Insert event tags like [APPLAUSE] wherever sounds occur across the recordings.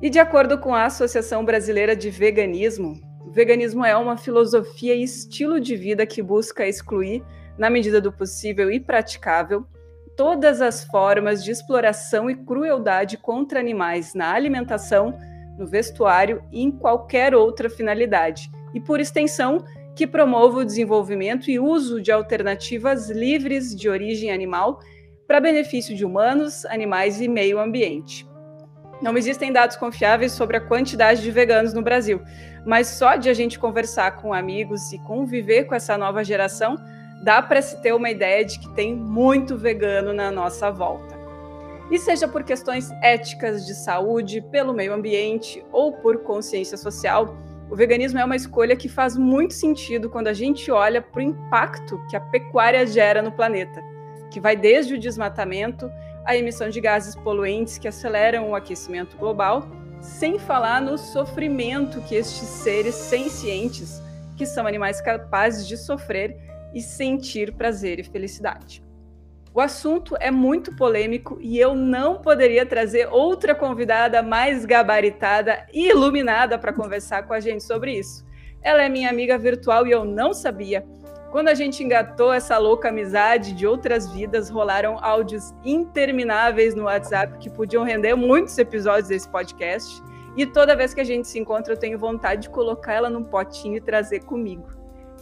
E de acordo com a Associação Brasileira de Veganismo, o veganismo é uma filosofia e estilo de vida que busca excluir, na medida do possível e praticável, todas as formas de exploração e crueldade contra animais na alimentação, no vestuário e em qualquer outra finalidade, e por extensão, que promova o desenvolvimento e uso de alternativas livres de origem animal para benefício de humanos, animais e meio ambiente. Não existem dados confiáveis sobre a quantidade de veganos no Brasil, mas só de a gente conversar com amigos e conviver com essa nova geração, dá para se ter uma ideia de que tem muito vegano na nossa volta. E seja por questões éticas de saúde, pelo meio ambiente ou por consciência social, o veganismo é uma escolha que faz muito sentido quando a gente olha para o impacto que a pecuária gera no planeta, que vai desde o desmatamento a emissão de gases poluentes que aceleram o aquecimento global, sem falar no sofrimento que estes seres sencientes, que são animais capazes de sofrer e sentir prazer e felicidade. O assunto é muito polêmico e eu não poderia trazer outra convidada mais gabaritada e iluminada para conversar com a gente sobre isso. Ela é minha amiga virtual e eu não sabia, quando a gente engatou essa louca amizade de outras vidas, rolaram áudios intermináveis no WhatsApp que podiam render muitos episódios desse podcast. E toda vez que a gente se encontra, eu tenho vontade de colocar ela num potinho e trazer comigo.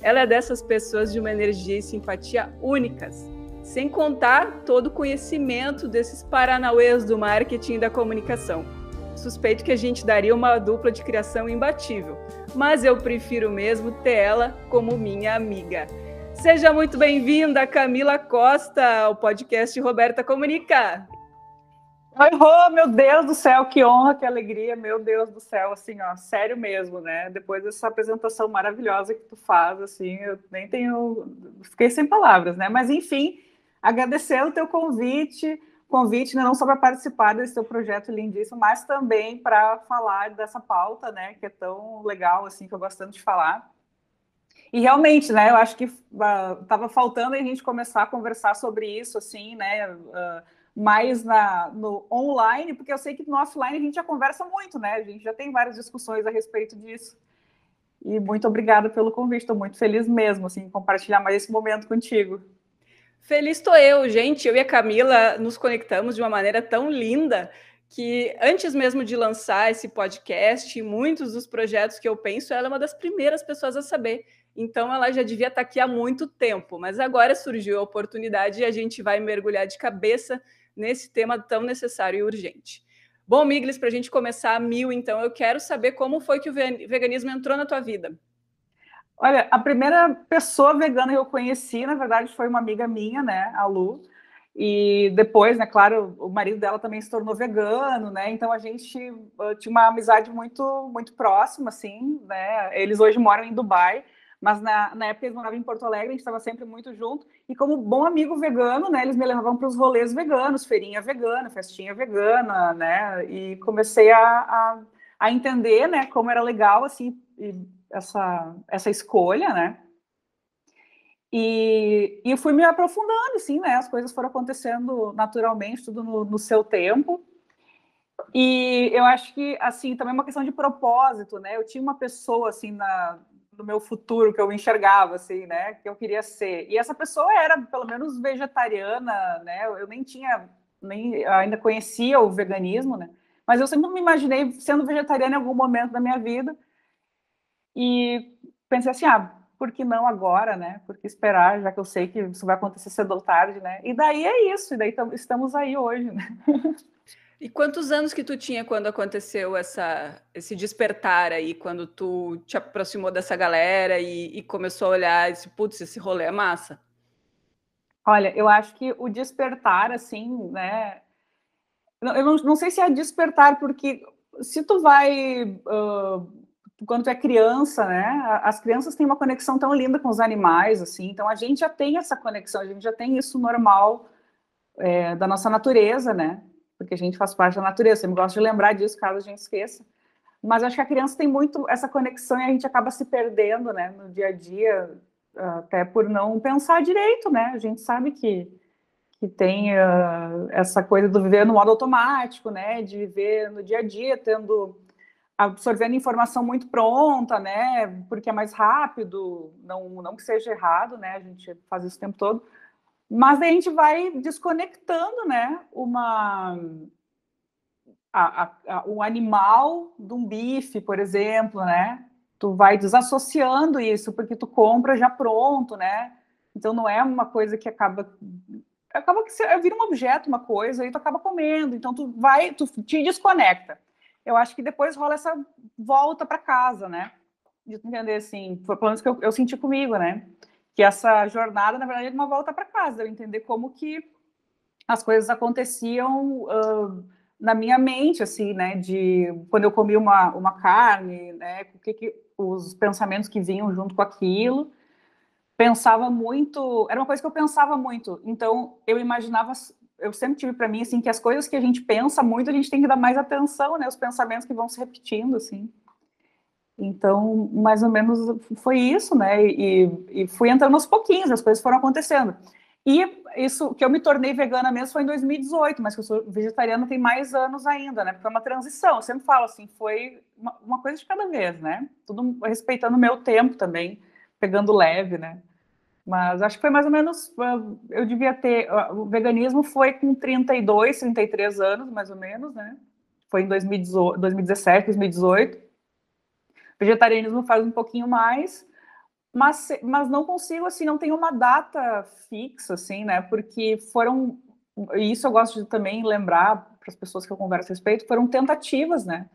Ela é dessas pessoas de uma energia e simpatia únicas, sem contar todo o conhecimento desses paranauês do marketing e da comunicação. Suspeito que a gente daria uma dupla de criação imbatível, mas eu prefiro mesmo ter ela como minha amiga. Seja muito bem-vinda, Camila Costa, ao podcast Roberta Comunica. Oi, Rô, meu Deus do céu, que honra, que alegria, meu Deus do céu, assim, ó, sério mesmo, né? Depois dessa apresentação maravilhosa que tu faz, assim, eu nem tenho, fiquei sem palavras, né? Mas, enfim, agradecer o teu convite, convite né, não só para participar desse teu projeto lindíssimo, mas também para falar dessa pauta, né, que é tão legal, assim, que eu gosto tanto de falar. E realmente, né, eu acho que estava uh, faltando a gente começar a conversar sobre isso, assim, né, uh, mais na, no online, porque eu sei que no offline a gente já conversa muito, né, a gente já tem várias discussões a respeito disso. E muito obrigada pelo convite, estou muito feliz mesmo, assim, compartilhar mais esse momento contigo. Feliz estou eu, gente. Eu e a Camila nos conectamos de uma maneira tão linda que antes mesmo de lançar esse podcast, muitos dos projetos que eu penso, ela é uma das primeiras pessoas a saber. Então ela já devia estar aqui há muito tempo, mas agora surgiu a oportunidade e a gente vai mergulhar de cabeça nesse tema tão necessário e urgente. Bom, Miglis, para a gente começar a mil, então, eu quero saber como foi que o veganismo entrou na tua vida. Olha, a primeira pessoa vegana que eu conheci, na verdade, foi uma amiga minha, né, a Lu. E depois, né, claro, o marido dela também se tornou vegano, né? Então a gente uh, tinha uma amizade muito muito próxima, assim, né? Eles hoje moram em Dubai, mas na, na época eles moravam em Porto Alegre, a gente estava sempre muito junto. E como bom amigo vegano, né, eles me levavam para os rolês veganos, feirinha vegana, festinha vegana, né? E comecei a, a, a entender, né, como era legal, assim, essa, essa escolha, né? E, e fui me aprofundando, assim, né? As coisas foram acontecendo naturalmente, tudo no, no seu tempo. E eu acho que, assim, também é uma questão de propósito, né? Eu tinha uma pessoa, assim, na, no meu futuro que eu enxergava, assim, né? Que eu queria ser. E essa pessoa era, pelo menos, vegetariana, né? Eu nem tinha, nem ainda conhecia o veganismo, né? Mas eu sempre me imaginei sendo vegetariana em algum momento da minha vida. E pensei assim, ah, por que não agora, né? Por que esperar, já que eu sei que isso vai acontecer cedo ou tarde, né? E daí é isso, e daí estamos aí hoje, né? E quantos anos que tu tinha quando aconteceu essa, esse despertar aí, quando tu te aproximou dessa galera e, e começou a olhar esse, putz, esse rolê é massa? Olha, eu acho que o despertar, assim, né? Eu não, não sei se é despertar, porque se tu vai uh, quando tu é criança, né? As crianças têm uma conexão tão linda com os animais, assim. Então a gente já tem essa conexão, a gente já tem isso normal é, da nossa natureza, né? Porque a gente faz parte da natureza. Eu sempre gosto de lembrar disso, caso a gente esqueça. Mas acho que a criança tem muito essa conexão e a gente acaba se perdendo, né? No dia a dia, até por não pensar direito, né? A gente sabe que que tem uh, essa coisa do viver no modo automático, né? De viver no dia a dia, tendo absorvendo informação muito pronta, né? Porque é mais rápido, não, não que seja errado, né? A gente faz isso o tempo todo, mas a gente vai desconectando, né? Uma a, a, a, o animal de um bife, por exemplo, né? Tu vai desassociando isso porque tu compra já pronto, né? Então não é uma coisa que acaba acaba que vira um objeto, uma coisa, e tu acaba comendo. Então tu vai, tu te desconecta eu acho que depois rola essa volta para casa, né? De entender assim, foi pelo menos que eu, eu, senti comigo, né? Que essa jornada, na verdade, é uma volta para casa, eu entender como que as coisas aconteciam uh, na minha mente, assim, né? De quando eu comi uma, uma carne, né? O que, que os pensamentos que vinham junto com aquilo. Pensava muito, era uma coisa que eu pensava muito. Então, eu imaginava eu sempre tive para mim assim que as coisas que a gente pensa muito a gente tem que dar mais atenção, né? Os pensamentos que vão se repetindo assim. Então, mais ou menos foi isso, né? E, e fui entrando aos pouquinhos, as coisas foram acontecendo. E isso que eu me tornei vegana mesmo foi em 2018, mas que eu sou vegetariana tem mais anos ainda, né? Porque é uma transição. Eu sempre falo assim, foi uma, uma coisa de cada vez, né? Tudo respeitando o meu tempo também, pegando leve, né? Mas acho que foi mais ou menos. Ah, eu devia ter. Ah, o veganismo foi com 32, 33 anos, mais ou menos, né? Foi em 2018, 2017, 2018. Vegetarianismo faz um pouquinho mais, mas, mas não consigo, assim, não tenho uma data fixa, assim, né? Porque foram. Isso eu gosto de também lembrar para as pessoas que eu converso a respeito, foram tentativas, né?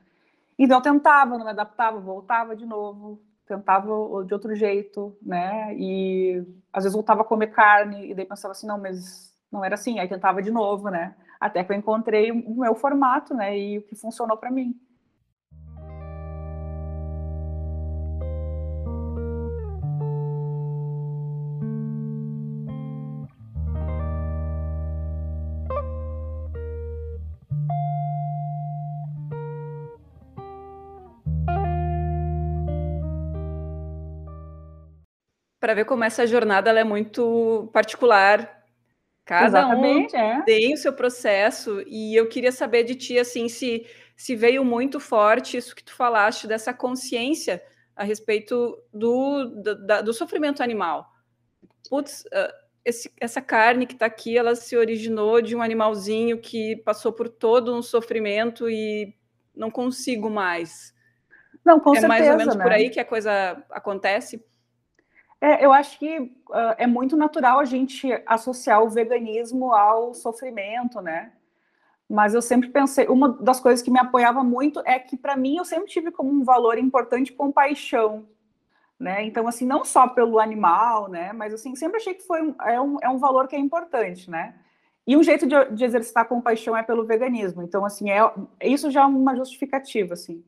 Então eu tentava, não me adaptava, voltava de novo, tentava de outro jeito, né? E às vezes voltava a comer carne e daí pensava assim, não, mas não era assim. Aí tentava de novo, né? Até que eu encontrei o meu formato, né? E o que funcionou para mim. Para ver como essa jornada é muito particular. Cada Exatamente, um é. tem o seu processo e eu queria saber de ti assim se se veio muito forte isso que tu falaste dessa consciência a respeito do, do, da, do sofrimento animal. Putz, uh, esse, essa carne que está aqui, ela se originou de um animalzinho que passou por todo um sofrimento e não consigo mais. Não, com é certeza. É mais ou menos né? por aí que a coisa acontece. É, eu acho que uh, é muito natural a gente associar o veganismo ao sofrimento, né? Mas eu sempre pensei, uma das coisas que me apoiava muito é que para mim eu sempre tive como um valor importante compaixão, né? Então assim, não só pelo animal, né? Mas assim, sempre achei que foi um, é, um, é um valor que é importante, né? E um jeito de, de exercitar compaixão é pelo veganismo. Então assim, é isso já é uma justificativa, assim.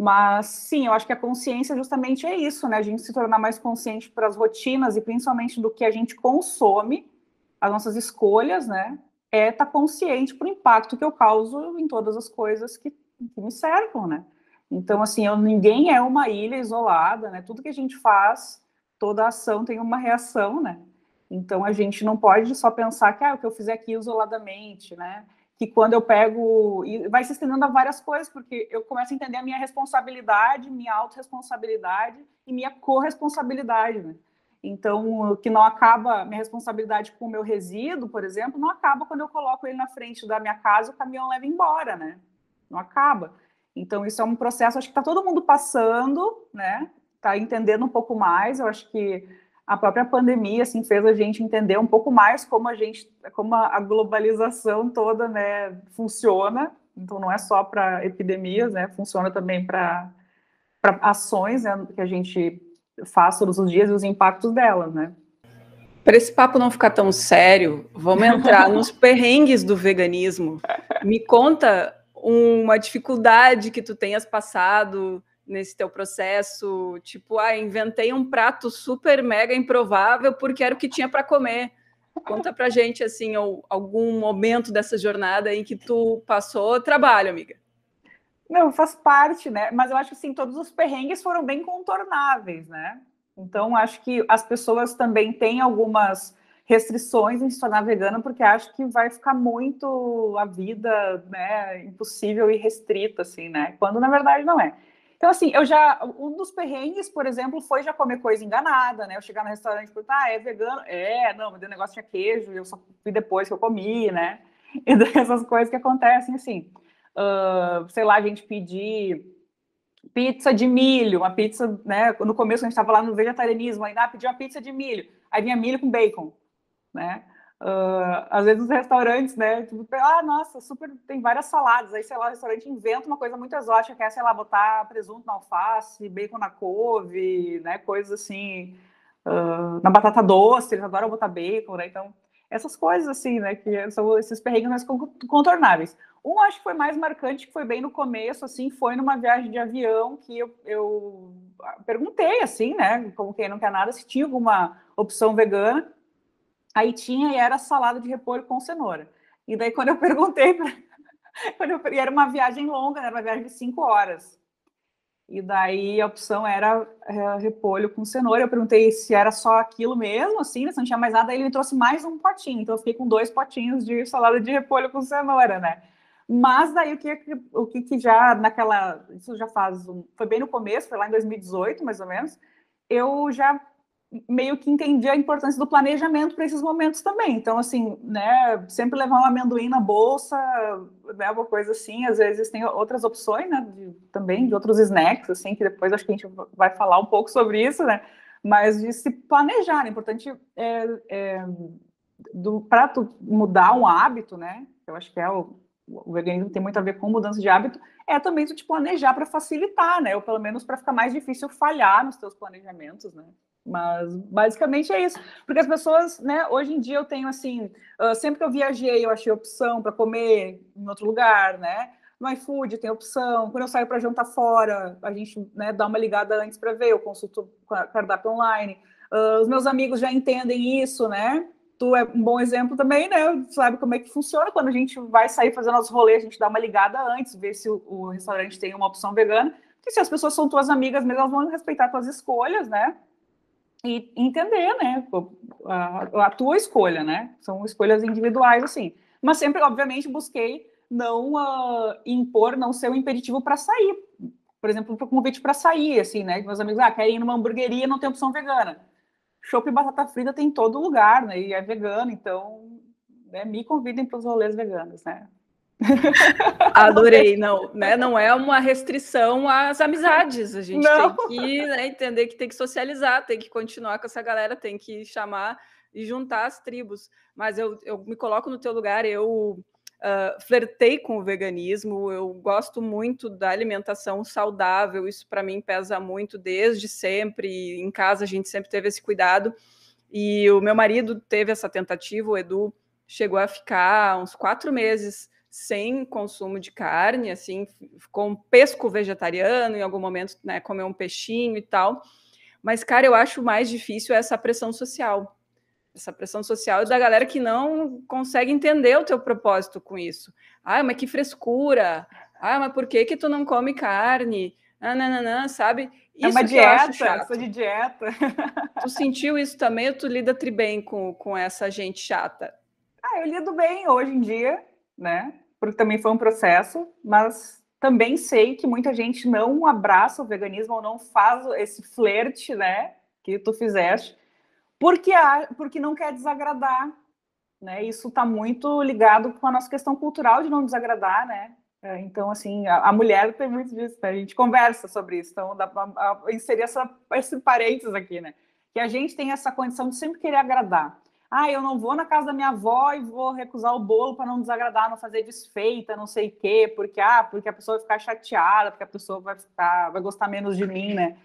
Mas sim, eu acho que a consciência justamente é isso, né? A gente se tornar mais consciente para as rotinas e principalmente do que a gente consome, as nossas escolhas, né? É estar tá consciente para o impacto que eu causo em todas as coisas que, que me cercam, né? Então, assim, eu, ninguém é uma ilha isolada, né? Tudo que a gente faz, toda ação tem uma reação, né? Então, a gente não pode só pensar que ah, o que eu fizer aqui isoladamente, né? Que quando eu pego e vai se estendendo a várias coisas, porque eu começo a entender a minha responsabilidade, minha autorresponsabilidade e minha corresponsabilidade, né? Então, que não acaba, minha responsabilidade com o meu resíduo, por exemplo, não acaba quando eu coloco ele na frente da minha casa o caminhão leva embora, né? Não acaba. Então, isso é um processo, acho que está todo mundo passando, né? Está entendendo um pouco mais. Eu acho que a própria pandemia assim fez a gente entender um pouco mais como a gente, como a globalização toda, né, funciona. Então não é só para epidemias, né, funciona também para para ações né, que a gente faz todos os dias e os impactos delas, né? Para esse papo não ficar tão sério, vamos entrar [LAUGHS] nos perrengues do veganismo. Me conta uma dificuldade que tu tenhas passado nesse teu processo? Tipo, ah, inventei um prato super mega improvável porque era o que tinha para comer. Conta pra gente, assim, algum momento dessa jornada em que tu passou trabalho, amiga. Não, faz parte, né? Mas eu acho que, assim, todos os perrengues foram bem contornáveis, né? Então, acho que as pessoas também têm algumas restrições em se tornar vegana, porque acho que vai ficar muito a vida, né, impossível e restrita, assim, né? Quando na verdade não é. Então, assim, eu já. Um dos perrengues, por exemplo, foi já comer coisa enganada, né? Eu chegar no restaurante e perguntar, ah, é vegano? É, não, mas o negócio tinha queijo, e eu só fui depois que eu comi, né? [LAUGHS] E dessas coisas que acontecem, assim. Uh, sei lá, a gente pedir pizza de milho, uma pizza, né? No começo a gente estava lá no vegetarianismo, ainda ah, pedi uma pizza de milho, aí vinha milho com bacon, né? Uh, às vezes nos restaurantes, né? Tipo, ah, nossa, super, tem várias saladas. Aí, sei lá, o restaurante inventa uma coisa muito exótica, que é, sei lá, botar presunto na alface, bacon na couve, né? Coisas assim, uh, na batata doce, eles adoram botar bacon, né? Então, essas coisas assim, né? Que são esses perrengues mais contornáveis. Um acho que foi mais marcante, que foi bem no começo, assim, foi numa viagem de avião que eu, eu perguntei, assim, né? Como quem não quer nada, se tinha alguma opção vegana. Aí tinha e era salada de repolho com cenoura. E daí, quando eu perguntei, pra... [LAUGHS] quando eu... e era uma viagem longa, né? era uma viagem de cinco horas. E daí a opção era é, repolho com cenoura. Eu perguntei se era só aquilo mesmo, assim, né? se não tinha mais nada. Aí ele me trouxe mais um potinho. Então eu fiquei com dois potinhos de salada de repolho com cenoura, né? Mas daí o que, o que, que já naquela. Isso já faz. Um, foi bem no começo, foi lá em 2018, mais ou menos. Eu já meio que entendi a importância do planejamento para esses momentos também. Então, assim, né, sempre levar um amendoim na bolsa, né, coisa assim. Às vezes tem outras opções, né, de, também de outros snacks, assim, que depois acho que a gente vai falar um pouco sobre isso, né, mas de se planejar. É importante é, é, para tu mudar um hábito, né, eu acho que é o, o veganismo tem muito a ver com mudança de hábito, é também tu te planejar para facilitar, né, ou pelo menos para ficar mais difícil falhar nos teus planejamentos, né. Mas basicamente é isso. Porque as pessoas, né, hoje em dia eu tenho assim, uh, sempre que eu viajei, eu achei opção para comer em outro lugar, né? No iFood tem opção. Quando eu saio para jantar fora, a gente né, dá uma ligada antes para ver, eu consulto cardápio online. Uh, os meus amigos já entendem isso, né? Tu é um bom exemplo também, né? Sabe como é que funciona quando a gente vai sair fazendo os rolês, a gente dá uma ligada antes, ver se o, o restaurante tem uma opção vegana. Porque se as pessoas são tuas amigas mesmo, elas vão respeitar tuas escolhas, né? E entender, né, a, a, tua escolha, né, são escolhas individuais, assim, mas sempre, obviamente, busquei não uh, impor, não ser um impeditivo para sair, por exemplo, um convite para sair, assim, né, meus amigos, ah, querem ir numa hamburgueria, não tem opção vegana, chopp e batata frita tem em todo lugar, né, e é vegano, então, né, me convidem para os rolês veganos, né, [LAUGHS] Adorei, não, né? Não é uma restrição às amizades. A gente não. tem que né, entender que tem que socializar, tem que continuar com essa galera, tem que chamar e juntar as tribos. Mas eu, eu me coloco no teu lugar, eu uh, flertei com o veganismo, eu gosto muito da alimentação saudável, isso para mim pesa muito desde sempre. Em casa a gente sempre teve esse cuidado. E o meu marido teve essa tentativa, o Edu chegou a ficar uns quatro meses sem consumo de carne, assim, com pesco vegetariano, em algum momento, né, comer um peixinho e tal. Mas, cara, eu acho mais difícil essa pressão social. Essa pressão social da galera que não consegue entender o teu propósito com isso. Ah, mas que frescura! Ah, mas por que que tu não come carne? Ah, não, não, não, sabe? Isso é uma dieta, sou de dieta. Tu sentiu isso também ou tu lida tri bem com, com essa gente chata? Ah, eu lido bem hoje em dia, né? Porque também foi um processo, mas também sei que muita gente não abraça o veganismo ou não faz esse flerte, né, que tu fizeste, porque há, porque não quer desagradar, né? Isso está muito ligado com a nossa questão cultural de não desagradar, né? É, então, assim, a, a, mulher tem muito disso, né? A gente conversa sobre isso, então dá para inserir essa, esse parênteses aqui, né? Que a gente tem essa condição de sempre querer agradar ah, eu não vou na casa da minha avó e vou recusar o bolo para não desagradar, não fazer desfeita, não sei o quê, porque ah, porque a pessoa vai ficar chateada, porque a pessoa vai ficar, vai gostar menos de mim, né?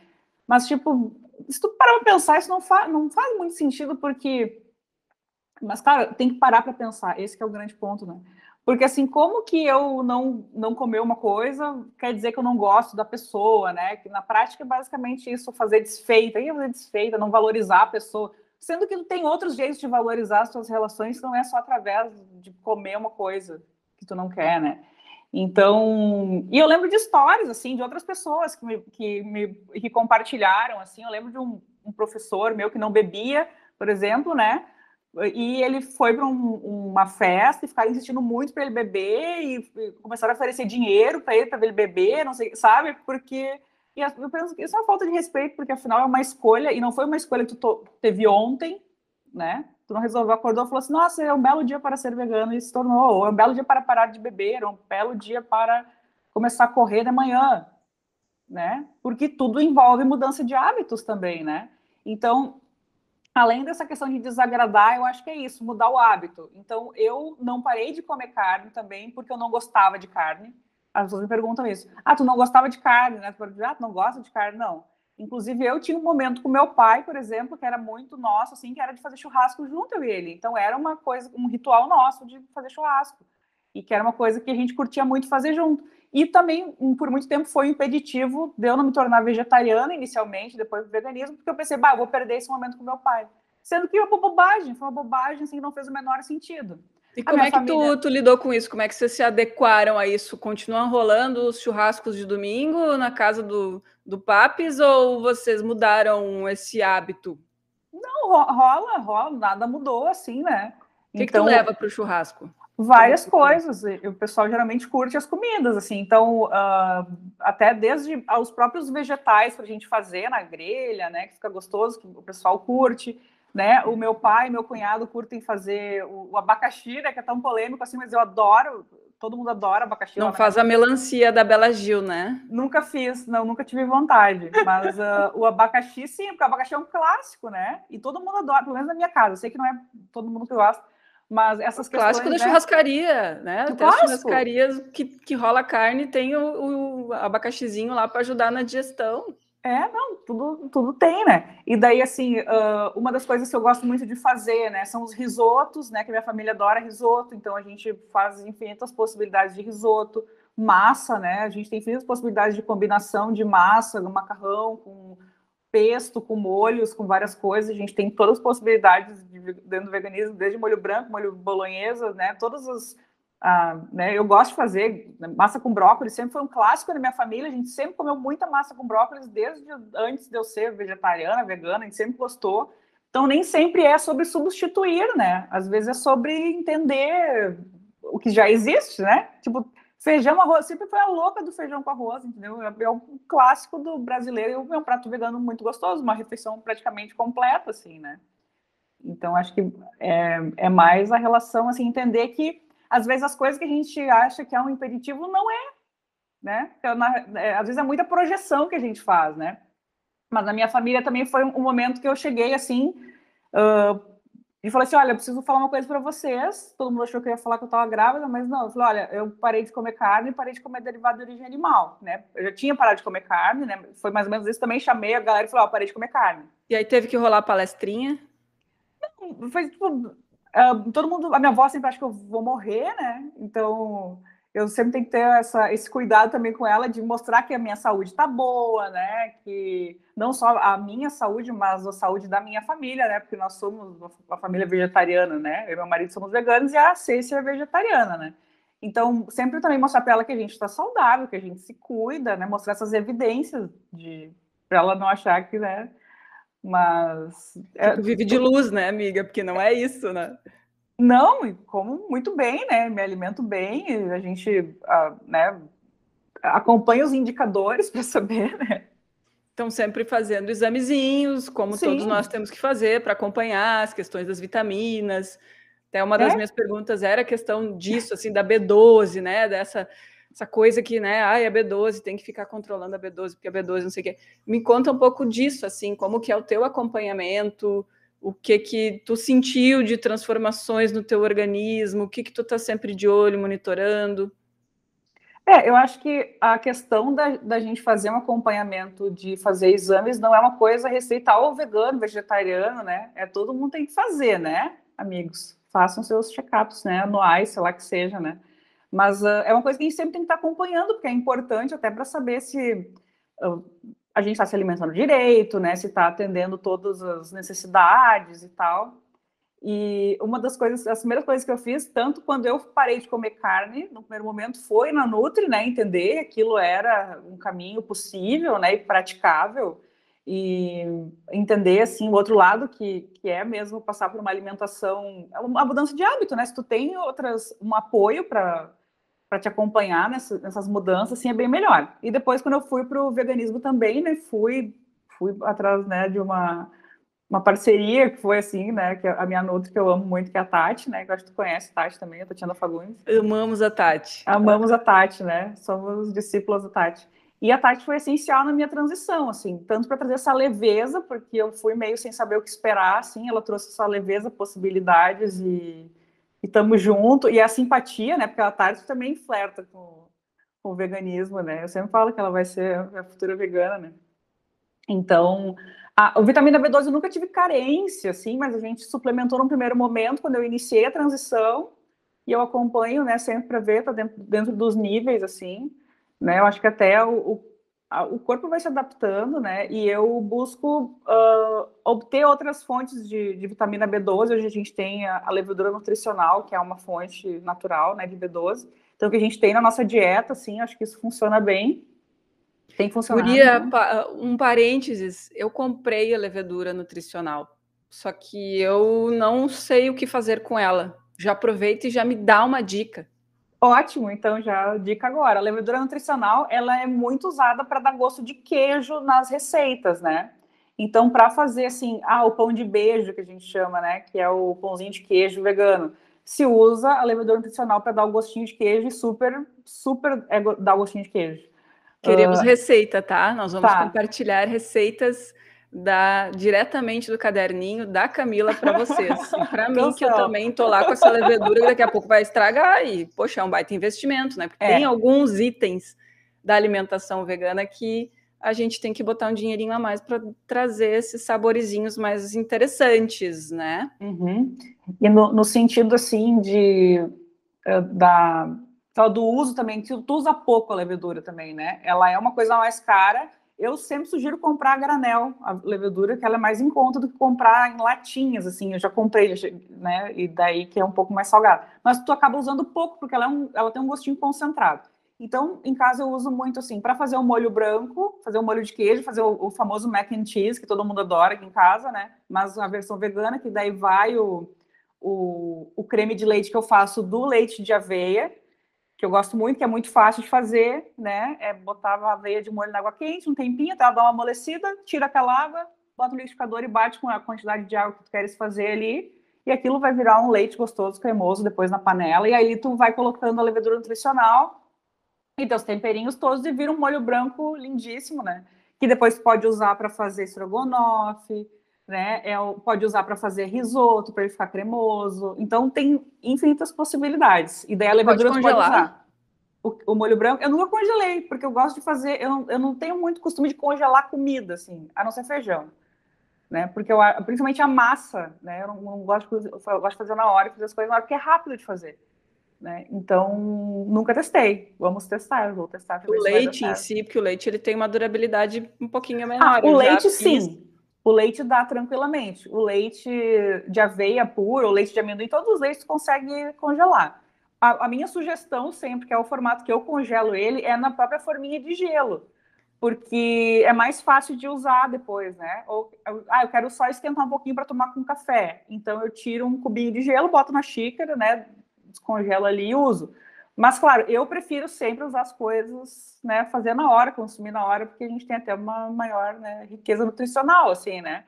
Mas tipo, se tu parar para pensar, isso não faz, não faz muito sentido porque mas cara, tem que parar para pensar, esse é o grande ponto, né? Porque assim, como que eu não não comer uma coisa quer dizer que eu não gosto da pessoa, né? Que na prática é basicamente isso, fazer desfeita, e fazer desfeita, não valorizar a pessoa sendo que tem outros jeitos de valorizar as suas relações, não é só através de comer uma coisa que tu não quer, né? Então, e eu lembro de histórias, assim, de outras pessoas que me, que me que compartilharam, assim, eu lembro de um, um professor meu que não bebia, por exemplo, né? e ele foi para um, uma festa e ficaram insistindo muito para ele beber e, e, começaram a oferecer dinheiro para ele para ele beber, não sei, sabe? Porque e eu penso que isso é uma falta de respeito, porque afinal é uma escolha e não foi uma escolha que tu teve ontem, né? Tu não resolveu, acordou e falou assim: Nossa, é um belo dia para ser vegano e se tornou, ou é um belo dia para parar de beber, é um belo dia para começar a correr de manhã, né? Porque tudo envolve mudança de hábitos também, né? Então, além dessa questão de desagradar, eu acho que é isso, mudar o hábito. Então, eu não parei de comer carne também, porque eu não gostava de carne. As pessoas me perguntam isso. Ah, tu não gostava de carne, né? Tu ah, tu não gosta de carne? Não. Inclusive, eu tinha um momento com meu pai, por exemplo, que era muito nosso, assim, que era de fazer churrasco junto eu e ele. Então, era uma coisa, um ritual nosso de fazer churrasco. E que era uma coisa que a gente curtia muito fazer junto. E também, por muito tempo, foi um impeditivo de eu não me tornar vegetariana inicialmente, depois do veganismo, porque eu pensei, bah, eu vou perder esse momento com meu pai. Sendo que foi uma bobagem, foi uma bobagem assim, que não fez o menor sentido. E como é que família... tu, tu, lidou com isso? Como é que vocês se adequaram a isso? Continuam rolando os churrascos de domingo na casa do, do Papis ou vocês mudaram esse hábito? Não, rola, rola, nada mudou assim, né? O que, então, que tu então, leva para o churrasco? Várias coisas. O pessoal geralmente curte as comidas, assim. Então, uh, até desde os próprios vegetais para a gente fazer na grelha, né? Que fica gostoso, que o pessoal curte. Né? O meu pai e meu cunhado curtem fazer o, o, abacaxi, né? Que é tão polêmico assim, mas eu adoro. Todo mundo adora abacaxi. Não faz a melancia da Bela Gil, né? Nunca fiz, não, nunca tive vontade. Mas uh, o abacaxi, sim, porque o abacaxi é um clássico, né? E todo mundo adora, pelo menos na minha casa. Eu sei que não é todo mundo que gosta mas essas o clássico da né? churrascaria, né? Até as churrascarias que, que rola carne tem o, o abacaxizinho lá para ajudar na digestão. É, não, tudo, tudo tem, né? E daí, assim, uh, uma das coisas que eu gosto muito de fazer, né, são os risotos, né? Que minha família adora risoto, então a gente faz infinitas possibilidades de risoto, massa, né? A gente tem infinitas possibilidades de combinação de massa, no macarrão, com pesto, com molhos, com várias coisas. A gente tem todas as possibilidades de, dentro do veganismo, desde molho branco, molho bolonhesa, né? Todas as. Ah, né, eu gosto de fazer massa com brócolis, sempre foi um clássico na minha família. A gente sempre comeu muita massa com brócolis desde antes de eu ser vegetariana, vegana, a gente sempre gostou. Então, nem sempre é sobre substituir, né? Às vezes é sobre entender o que já existe, né? Tipo, Feijão, arroz, sempre foi a louca do feijão com arroz, entendeu? É, é um clássico do brasileiro e é um prato vegano muito gostoso, uma refeição praticamente completa, assim, né? Então, acho que é, é mais a relação, assim, entender que, às vezes, as coisas que a gente acha que é um impeditivo não é, né? Então, na, é, às vezes é muita projeção que a gente faz, né? Mas na minha família também foi um momento que eu cheguei, assim, uh, e falei assim: olha, eu preciso falar uma coisa para vocês. Todo mundo achou que eu ia falar que eu estava grávida, mas não. Eu falei: olha, eu parei de comer carne e parei de comer derivado de origem animal, né? Eu já tinha parado de comer carne, né? Foi mais ou menos isso. Também chamei a galera e falei: ó, oh, parei de comer carne. E aí teve que rolar palestrinha? Não, foi tipo. Todo mundo. A minha avó sempre acha que eu vou morrer, né? Então eu sempre tenho que ter essa, esse cuidado também com ela de mostrar que a minha saúde está boa, né? Que não só a minha saúde, mas a saúde da minha família, né? Porque nós somos uma família vegetariana, né? Eu e meu marido somos veganos e a Cêcia é vegetariana, né? Então, sempre também mostrar para ela que a gente está saudável, que a gente se cuida, né? Mostrar essas evidências de para ela não achar que, né? Mas é, vive de luz, né, amiga? Porque não é isso, né? Não, como muito bem, né? Me alimento bem, a gente uh, né, acompanha os indicadores [LAUGHS] para saber, né? Estão sempre fazendo examezinhos, como Sim. todos nós temos que fazer para acompanhar as questões das vitaminas. Até uma das é? minhas perguntas era a questão disso, assim, da B12, né? Dessa essa coisa que, né, ai, a B12 tem que ficar controlando a B12, porque a B12 não sei o quê. Me conta um pouco disso, assim, como que é o teu acompanhamento, o que que tu sentiu de transformações no teu organismo, o que que tu tá sempre de olho, monitorando? É, eu acho que a questão da, da gente fazer um acompanhamento de fazer exames não é uma coisa restrita ao vegano, vegetariano, né? É todo mundo tem que fazer, né, amigos? Façam seus check-ups, né, anuais, sei lá que seja, né? Mas uh, é uma coisa que a gente sempre tem que estar acompanhando, porque é importante até para saber se uh, a gente está se alimentando direito, né? Se está atendendo todas as necessidades e tal. E uma das coisas, as primeiras coisas que eu fiz, tanto quando eu parei de comer carne, no primeiro momento, foi na Nutri, né? Entender que aquilo era um caminho possível, né? E praticável. e entender assim o outro lado que, que é mesmo passar por uma alimentação, é uma mudança de hábito, né? Se tu tem outras um apoio para para te acompanhar nessa, nessas mudanças, assim é bem melhor. E depois quando eu fui para o veganismo também, né? Fui fui atrás né de uma uma parceria que foi assim, né? Que a minha Nutri, que eu amo muito, que é a Tati, né? Que eu acho que tu conhece a Tati também, a Tatiana Fagundes. Amamos a Tati. Amamos a Tati, né? Somos discípulos da Tati. E a Tati foi essencial na minha transição, assim, tanto para trazer essa leveza, porque eu fui meio sem saber o que esperar, assim, ela trouxe essa leveza, possibilidades e estamos junto, e a simpatia, né, porque a Tati também flerta com, com, o veganismo, né, eu sempre falo que ela vai ser a futura vegana, né. Então, a, vitamina B12 eu nunca tive carência, assim, mas a gente suplementou no primeiro momento, quando eu iniciei a transição, e eu acompanho, né, sempre para ver, tá dentro, dentro dos níveis, assim, né? Eu acho que até o, o, o corpo vai se adaptando, né? E eu busco uh, obter outras fontes de, de, vitamina B12. Hoje a gente tem a, a, levedura nutricional, que é uma fonte natural, né, de B12. Então, que a gente tem na nossa dieta, assim, acho que isso funciona bem. Tem funcionado. Guria, né? um parênteses, eu comprei a levedura nutricional, só que eu não sei o que fazer com ela. Já aproveita e já me dá uma dica. Ótimo, então já dica agora. A levedura nutricional ela é muito usada para dar gosto de queijo nas receitas, né? Então, para fazer assim, ah, o pão de beijo que a gente chama, né? Que é o pãozinho de queijo vegano, se usa a levedura nutricional para dar o gostinho de queijo e super, super é, dar o gostinho de queijo. Queremos uh, receita, tá? Nós vamos tá. compartilhar receitas da, diretamente do caderninho da Camila para vocês. Para [LAUGHS] mim, que eu também tô lá com essa levedura que daqui a pouco vai estragar. E, poxa, é um baita investimento, né? Porque é. tem alguns itens da alimentação vegana que a gente tem que botar um dinheirinho a mais para trazer esses saborizinhos mais interessantes, né? Uhum. E no, no, sentido assim de uh, da do uso também, tu, tu usa pouco a levedura também, né? Ela é uma coisa mais cara eu sempre sugiro comprar a granel, a levedura, que ela é mais em conta do que comprar em latinhas, assim, eu já comprei, né, e daí que é um pouco mais salgado. Mas tu acaba usando pouco, porque ela, é um, ela tem um gostinho concentrado. Então, em casa eu uso muito, assim, para fazer um molho branco, fazer um molho de queijo, fazer o, o, famoso mac and cheese, que todo mundo adora aqui em casa, né, mas a versão vegana, que daí vai o, o, o creme de leite que eu faço do leite de aveia, que eu gosto muito, que é muito fácil de fazer, né? É botar a aveia de molho na água quente, um tempinho, ela dar uma amolecida, tira aquela água, bota no liquidificador e bate com a quantidade de água que tu queres fazer ali, e aquilo vai virar um leite gostoso, cremoso, depois na panela, e aí tu vai colocando a levedura nutricional e teus temperinhos todos e vira um molho branco lindíssimo, né? Que depois tu pode usar para fazer estrogonofe, né? É, pode usar para fazer risoto, para ele ficar cremoso. Então tem infinitas possibilidades. E daí a levedura pode, pode usar. O, o, molho branco, eu nunca congelei, porque eu gosto de fazer, eu não, eu não tenho muito costume de congelar comida, assim, a não ser feijão. Né? Porque eu, principalmente a massa, né? Eu não, não gosto, de, eu gosto de fazer na hora, fazer as coisas na hora, porque é rápido de fazer. Né? Então, nunca testei. Vamos testar, vou testar. O leite em si, porque o leite ele tem uma durabilidade um pouquinho menor. Ah, o leite sim. O leite dá tranquilamente. O leite de aveia puro, o leite de amendoim, todos os leites consegue congelar. A, a, minha sugestão sempre, que é o formato que eu congelo ele, é na própria forminha de gelo, porque é mais fácil de usar depois, né? Ou, ah, eu quero só esquentar um pouquinho para tomar com café. Então eu tiro um cubinho de gelo, boto na xícara, né? Descongelo ali e uso. Mas, claro, eu prefiro sempre usar as coisas, né, fazer na hora, consumir na hora, porque a gente tem até uma maior né, riqueza nutricional, assim, né?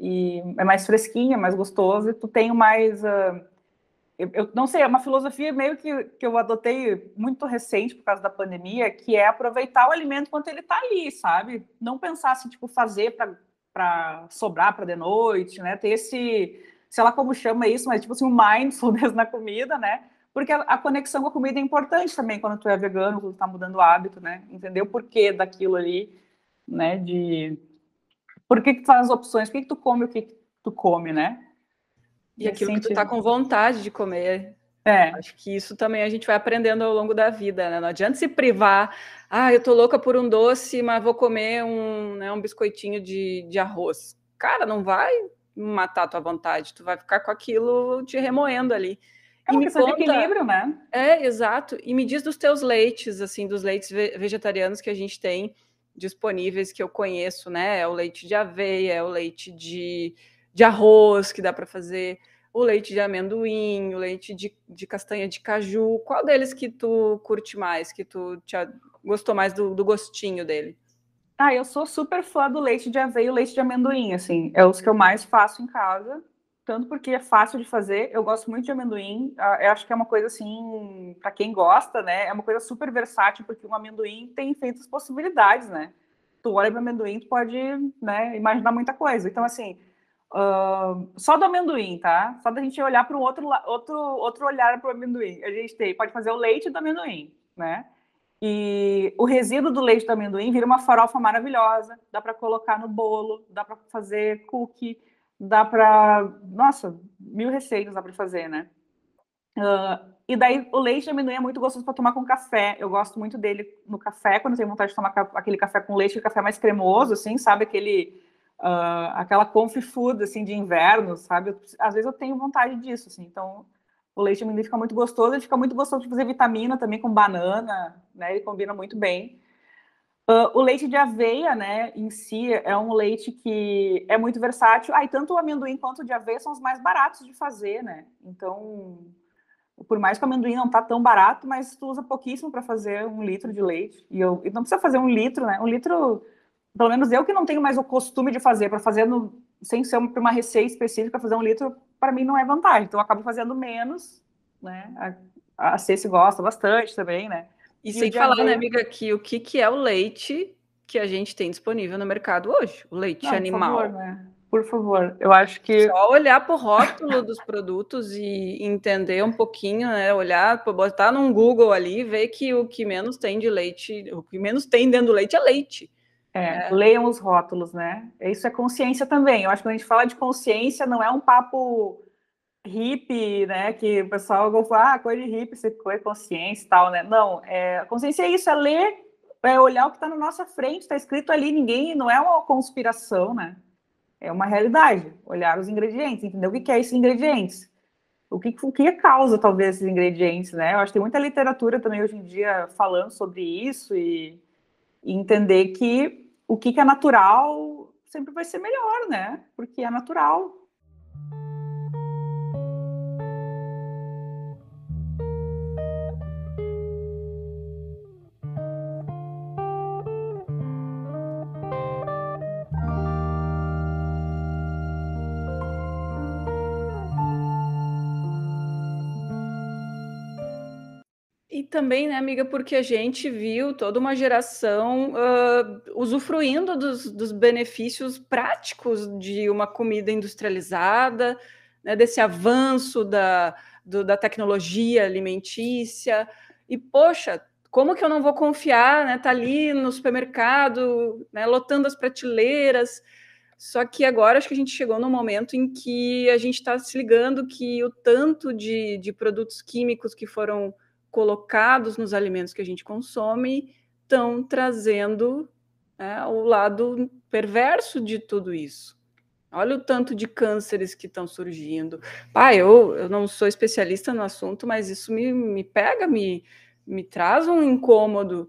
E é mais fresquinho, é mais gostoso, e tu tem mais. Uh, eu, eu, não sei, é uma filosofia meio que, que eu adotei muito recente por causa da pandemia, que é aproveitar o alimento enquanto ele tá ali, sabe? Não pensar assim, tipo, fazer para sobrar para de noite, né? Ter esse, sei lá como chama isso, mas tipo assim, um mindfulness [LAUGHS] na comida, né? Porque a, a, conexão com a comida é importante também quando tu é vegano, quando tu tá mudando o hábito, né? Entender o porquê daquilo ali, né? De por que, que tu faz as opções, por que, que tu come o que, que tu come, né? E, aquilo que tu tá com vontade de comer. É. Acho que isso também a gente vai aprendendo ao longo da vida, né? Não adianta se privar. Ah, eu tô louca por um doce, mas vou comer um, né, um biscoitinho de, de arroz. Cara, não vai matar a tua vontade, tu vai ficar com aquilo te remoendo ali. É uma questão conta, de equilíbrio, né? É, exato. E me diz dos teus leites, assim, dos leites vegetarianos que a gente tem, disponíveis que eu conheço, né? É o leite de aveia, é o leite de, de arroz que dá para fazer, o leite de amendoim, o leite de, de castanha de caju. Qual deles que tu curte mais, que tu te, gostou mais do, do gostinho dele? Ah, eu sou super fã do leite de aveia e o leite de amendoim, assim, é os que eu mais faço em casa tanto porque é fácil de fazer. Eu gosto muito de amendoim. Ah, eu acho que é uma coisa assim, para quem gosta, né? É uma coisa super versátil, porque um amendoim tem infinitas possibilidades, né? Tu olha para amendoim, tu pode né, imaginar muita coisa. Então, assim, uh, só do amendoim, tá? Só da gente olhar para um outro, outro, outro olhar para o amendoim. A gente tem, pode fazer o leite do amendoim, né? E o resíduo do leite do amendoim vira uma farofa maravilhosa. Dá para colocar no bolo, dá para fazer cookie dá para. Nossa, mil receitas dá para fazer, né? Uh, e daí o leite de amendoim é muito gostoso para tomar com café. Eu gosto muito dele no café, quando eu tenho vontade de tomar aquele café com leite, café mais cremoso, assim, sabe? Aquele. Uh, aquela comfy food, assim, de inverno, sabe? Eu, às vezes eu tenho vontade disso, assim. Então, o leite de amendoim fica muito gostoso. Ele fica muito gostoso de fazer vitamina também com banana, né? Ele combina muito bem. Uh, o leite de aveia, né, em si, é um leite que é muito versátil. Ah, tanto o amendoim quanto o de aveia são os mais baratos de fazer, né? Então, por mais que o amendoim não tá tão barato, mas tu usa pouquíssimo para fazer um litro de leite. E, eu, e não precisa fazer um litro, né? Um litro, pelo menos eu que não tenho mais o costume de fazer, para fazer no, sem ser uma, uma receita específica, fazer um litro, para mim não é vantagem. Então, eu acabo fazendo menos, né? A, a Ceci gosta bastante também, né? E, sem falar, né, amiga, que o que, que é o leite que a gente tem disponível no mercado hoje? O leite Não, animal. Por favor, né? Por favor, eu acho que. Só olhar para o rótulo dos produtos e entender um pouquinho, né? Olhar, botar num Google ali, ver que o que menos tem de leite, o que menos tem dentro do leite é leite. É, é. leiam os rótulos, né? Isso é consciência também. Eu acho que quando a gente fala de consciência, não é um papo hippie, né? Que o pessoal fala, ah, coisa de hippie, você coisa consciência e tal, né? Não, é, consciência é isso, é ler, é olhar o que está na nossa frente, está escrito ali, ninguém, não é uma conspiração, né? É uma realidade, olhar os ingredientes, entender o que, que é esses ingredientes. O que, o que causa, talvez, esses ingredientes, né? Eu acho que tem muita literatura também hoje em dia falando sobre isso e, e entender que o que, que é natural sempre vai ser melhor, né? Porque é natural, também, né, amiga, porque a gente viu toda uma geração uh, usufruindo dos, dos, benefícios práticos de uma comida industrializada, né, desse avanço da, do, da tecnologia alimentícia. E, poxa, como que eu não vou confiar, né? Tá ali no supermercado, né, lotando as prateleiras. Só que agora acho que a gente chegou no momento em que a gente está se ligando que o tanto de, de produtos químicos que foram colocados nos alimentos que a gente consome estão trazendo é, o lado perverso de tudo isso. Olha o tanto de cânceres que estão surgindo. Pai, eu, eu não sou especialista no assunto, mas isso me, me pega, me, me traz um incômodo.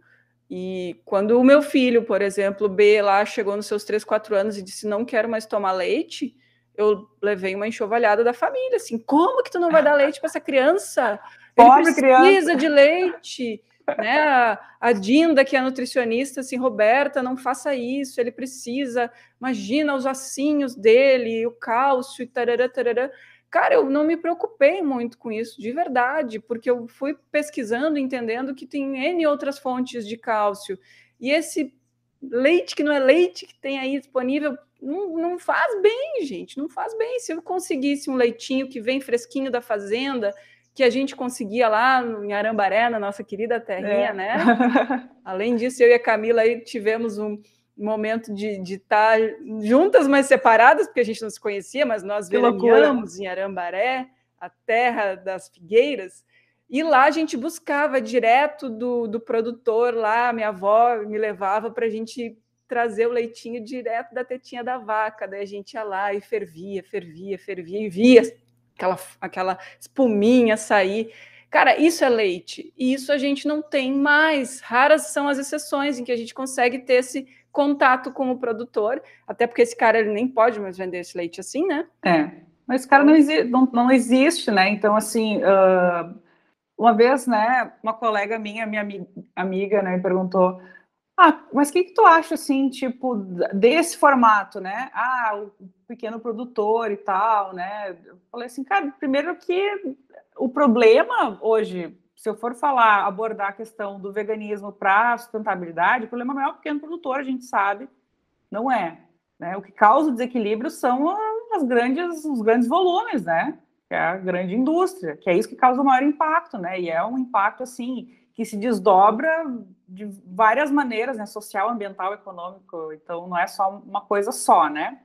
E quando o meu filho, por exemplo, B, lá chegou nos seus 3, 4 anos e disse: Não quero mais tomar leite, eu levei uma enxovalhada da família. Assim, como que tu não vai dar leite para essa criança? Pobre Ele precisa criança. de leite. Né? A, Dinda, que é nutricionista, assim, Roberta, não faça isso, ele precisa. Imagina os ossinhos dele, o cálcio e tarará, tarará. Cara, eu não me preocupei muito com isso, de verdade, porque eu fui pesquisando, entendendo que tem N outras fontes de cálcio. E esse leite que não é leite que tem aí disponível não, não faz bem, gente, não faz bem. Se eu conseguisse um leitinho que vem fresquinho da fazenda, que a gente conseguia lá em Arambaré, na nossa querida terrinha, é. né? [LAUGHS] Além disso, eu e a Camila aí tivemos um momento de, estar juntas, mas separadas, porque a gente não se conhecia, mas nós veraneamos em Arambaré, a terra das figueiras, e lá a gente buscava direto do, do produtor lá, minha avó me levava para a gente trazer o leitinho direto da tetinha da vaca, daí a gente ia lá e fervia, fervia, fervia, e via aquela, aquela espuminha sair. Cara, isso é leite. E isso a gente não tem mais. Raras são as exceções em que a gente consegue ter esse contato com o produtor, até porque esse cara ele nem pode mais vender esse leite assim, né? É, mas esse cara não, exi não, não existe, né? Então, assim, uh, uma vez, né, uma colega minha, minha amiga, né, me perguntou ah, mas o que, que tu acha, assim, tipo, desse formato, né? Ah, o pequeno produtor e tal, né? Eu falei assim, cara, primeiro que o problema hoje, se eu for falar, abordar a questão do veganismo para sustentabilidade, o problema não é o pequeno produtor, a gente sabe, não é. Né? O que causa o desequilíbrio são as grandes, os grandes volumes, né? Que é a grande indústria, que é isso que causa o maior impacto, né? E é um impacto, assim, que se desdobra de várias maneiras, né? Social, ambiental, econômico. Então, não é só uma coisa só, né?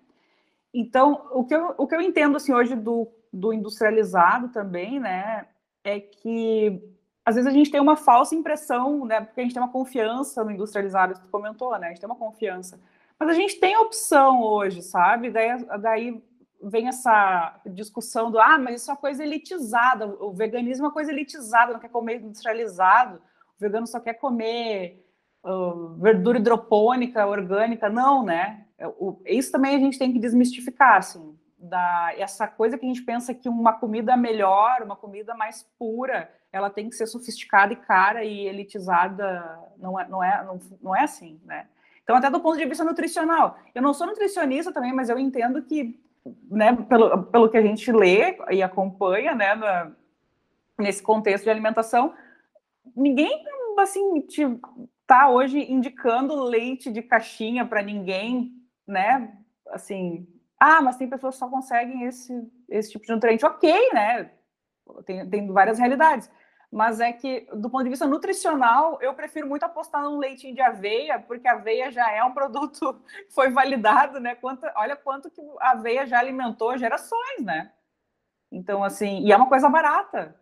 Então, o que eu, o que eu entendo, assim, hoje do, do industrializado também, né? É que, às vezes, a gente tem uma falsa impressão, né? Porque a gente tem uma confiança no industrializado, tu comentou, né? A gente tem uma confiança. Mas a gente tem opção hoje, sabe? Daí, daí vem essa discussão do ah, mas isso é uma coisa elitizada, o veganismo é uma coisa elitizada, não quer comer industrializado, o vegano só quer comer uh, verdura hidropônica, orgânica, não, né? É, o, isso também a gente tem que desmistificar, assim, da, essa coisa que a gente pensa que uma comida melhor, uma comida mais pura, ela tem que ser sofisticada e cara e elitizada, não é, não é, não, não é assim, né? Então, até do ponto de vista nutricional, eu não sou nutricionista também, mas eu entendo que né, pelo, pelo que a gente lê e acompanha, né, na, nesse contexto de alimentação, ninguém, assim, te, tá hoje indicando leite de caixinha para ninguém, né, assim, ah, mas tem pessoas que só conseguem esse, esse tipo de nutriente, ok, né, tem, tem várias realidades, mas é que, do ponto de vista nutricional, eu prefiro muito apostar num leitinho de aveia, porque a aveia já é um produto [LAUGHS] que foi validado, né? Quanto, olha quanto que a aveia já alimentou gerações, né? Então, assim, e é uma coisa barata.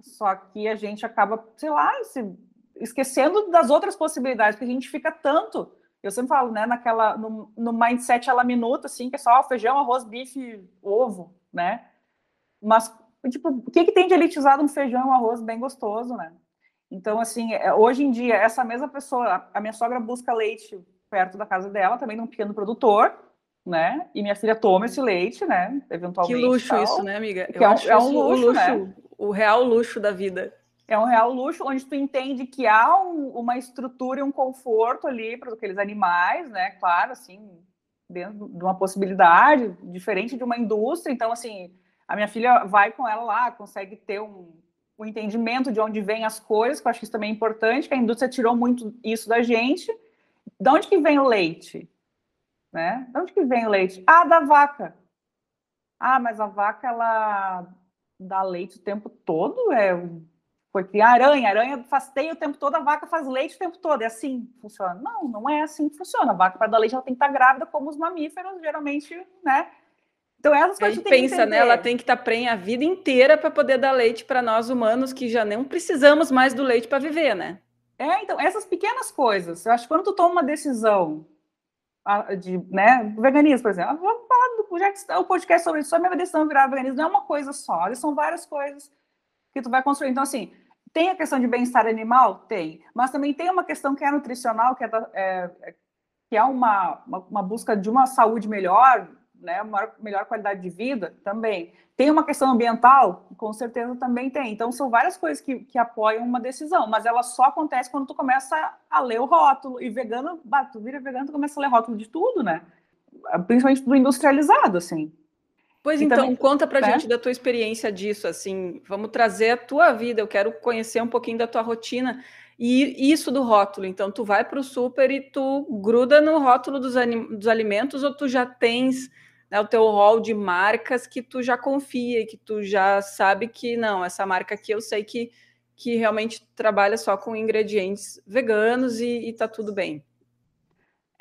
Só que a gente acaba, sei lá, se, esquecendo das outras possibilidades, porque a gente fica tanto. Eu sempre falo, né, naquela, no, no mindset ela minuta, assim, que é só feijão, arroz, bife, ovo, né? Mas tipo, o que, que tem de elitizado um feijão e um arroz bem gostoso, né? Então, assim, é, hoje em dia, essa mesma pessoa, a minha sogra busca leite perto da casa dela, também num pequeno produtor, né? E minha filha toma esse leite, né? Eventualmente. Que luxo isso, né, amiga? É, um, é um luxo, o luxo, né? o real luxo da vida. É um real luxo onde tu entende que há um, uma estrutura e um conforto ali para aqueles animais, né? Claro, assim, dentro de uma possibilidade diferente de uma indústria. Então, assim, a minha filha vai com ela lá, consegue ter um, um entendimento de onde vêm as coisas, que eu acho que isso também é importante, que a indústria tirou muito isso da gente. De onde que vem o leite? Né? De onde que vem o leite? Ah, da vaca. Ah, mas a vaca, ela dá leite o tempo todo? É, foi criar aranha, a aranha faz teia o tempo todo, a vaca faz leite o tempo todo. É assim que funciona? Não, não é assim que funciona. A vaca, para dar leite, ela tem que estar grávida, como os mamíferos, geralmente, né? Então, essas coisas a gente pensa, né? Ela tem que estar tá prenha a vida inteira para poder dar leite para nós humanos que já não precisamos mais do leite para viver, né? É, então, essas pequenas coisas. Eu acho que quando tu toma uma decisão de, né, veganismo, por exemplo, vamos falar do já que o podcast sobre isso, só minha decisão virar veganismo não é uma coisa só, são várias coisas que tu vai construir. Então, assim, tem a questão de bem-estar animal? Tem. Mas também tem uma questão que é nutricional, que é, é que é uma, uma, uma busca de uma saúde melhor, né, maior, melhor qualidade de vida também. Tem uma questão ambiental? Com certeza também tem. Então, são várias coisas que, que apoiam uma decisão, mas ela só acontece quando tu começa a ler o rótulo. E vegano, bah, tu vira vegano, tu começa a ler rótulo de tudo, né? Principalmente do industrializado, assim. Pois e então, também, conta pra né? gente da tua experiência disso, assim, vamos trazer a tua vida, eu quero conhecer um pouquinho da tua rotina. E isso do rótulo, então tu vai para o super e tu gruda no rótulo dos, dos alimentos ou tu já tens né, o teu rol de marcas que tu já confia e que tu já sabe que não, essa marca aqui eu sei que, que realmente trabalha só com ingredientes veganos e, e tá tudo bem.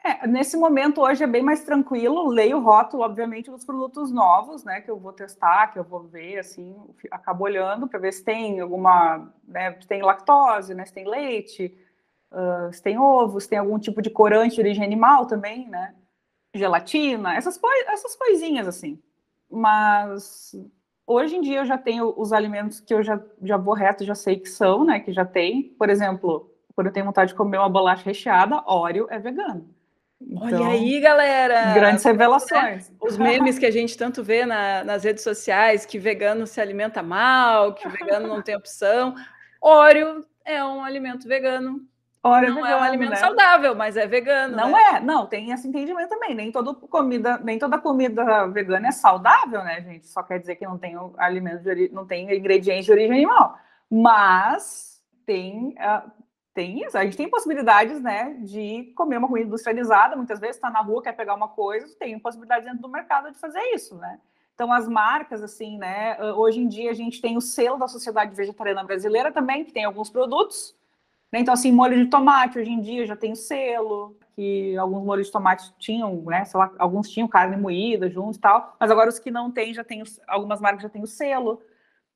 É, nesse momento hoje é bem mais tranquilo, leio o rótulo, obviamente, dos produtos novos, né, que eu vou testar, que eu vou ver, assim, acabo olhando para ver se tem alguma, né, se tem lactose, né, se tem leite, uh, se tem ovo, se tem algum tipo de corante de origem animal também, né, gelatina, essas, coi essas coisinhas assim. Mas Hoje em dia eu já tenho os alimentos que eu já, já vou reto, já sei que são, né? Que já tem. Por exemplo, quando eu tenho vontade de comer uma bolacha recheada, Oreo é vegano. Então, Olha aí, galera! Grandes revelações. Né? Os memes que a gente tanto vê na, nas redes sociais, que vegano se alimenta mal, que vegano não tem opção. Oreo é um alimento vegano. É não é, é um alimento né? saudável, mas é vegano. Não né? é, não, tem esse entendimento também. Nem toda comida, nem toda comida vegana é saudável, né, gente? Só quer dizer que não tem alimento de não tem ingredientes de origem animal. Mas tem uh, tem isso, a gente tem possibilidades, né, de comer uma comida industrializada, muitas vezes está na rua, quer pegar uma coisa, tem possibilidade dentro do mercado de fazer isso, né? Então, as marcas, assim, né, hoje em dia a gente tem o selo da Sociedade Vegetariana Brasileira também, que tem alguns produtos, né? Então, assim, molho de tomate, hoje em dia já tem selo, que alguns molhos de tomate tinham, né, sei lá, alguns tinham carne moída junto e tal, mas agora os que não têm, já tem, algumas marcas já têm o selo,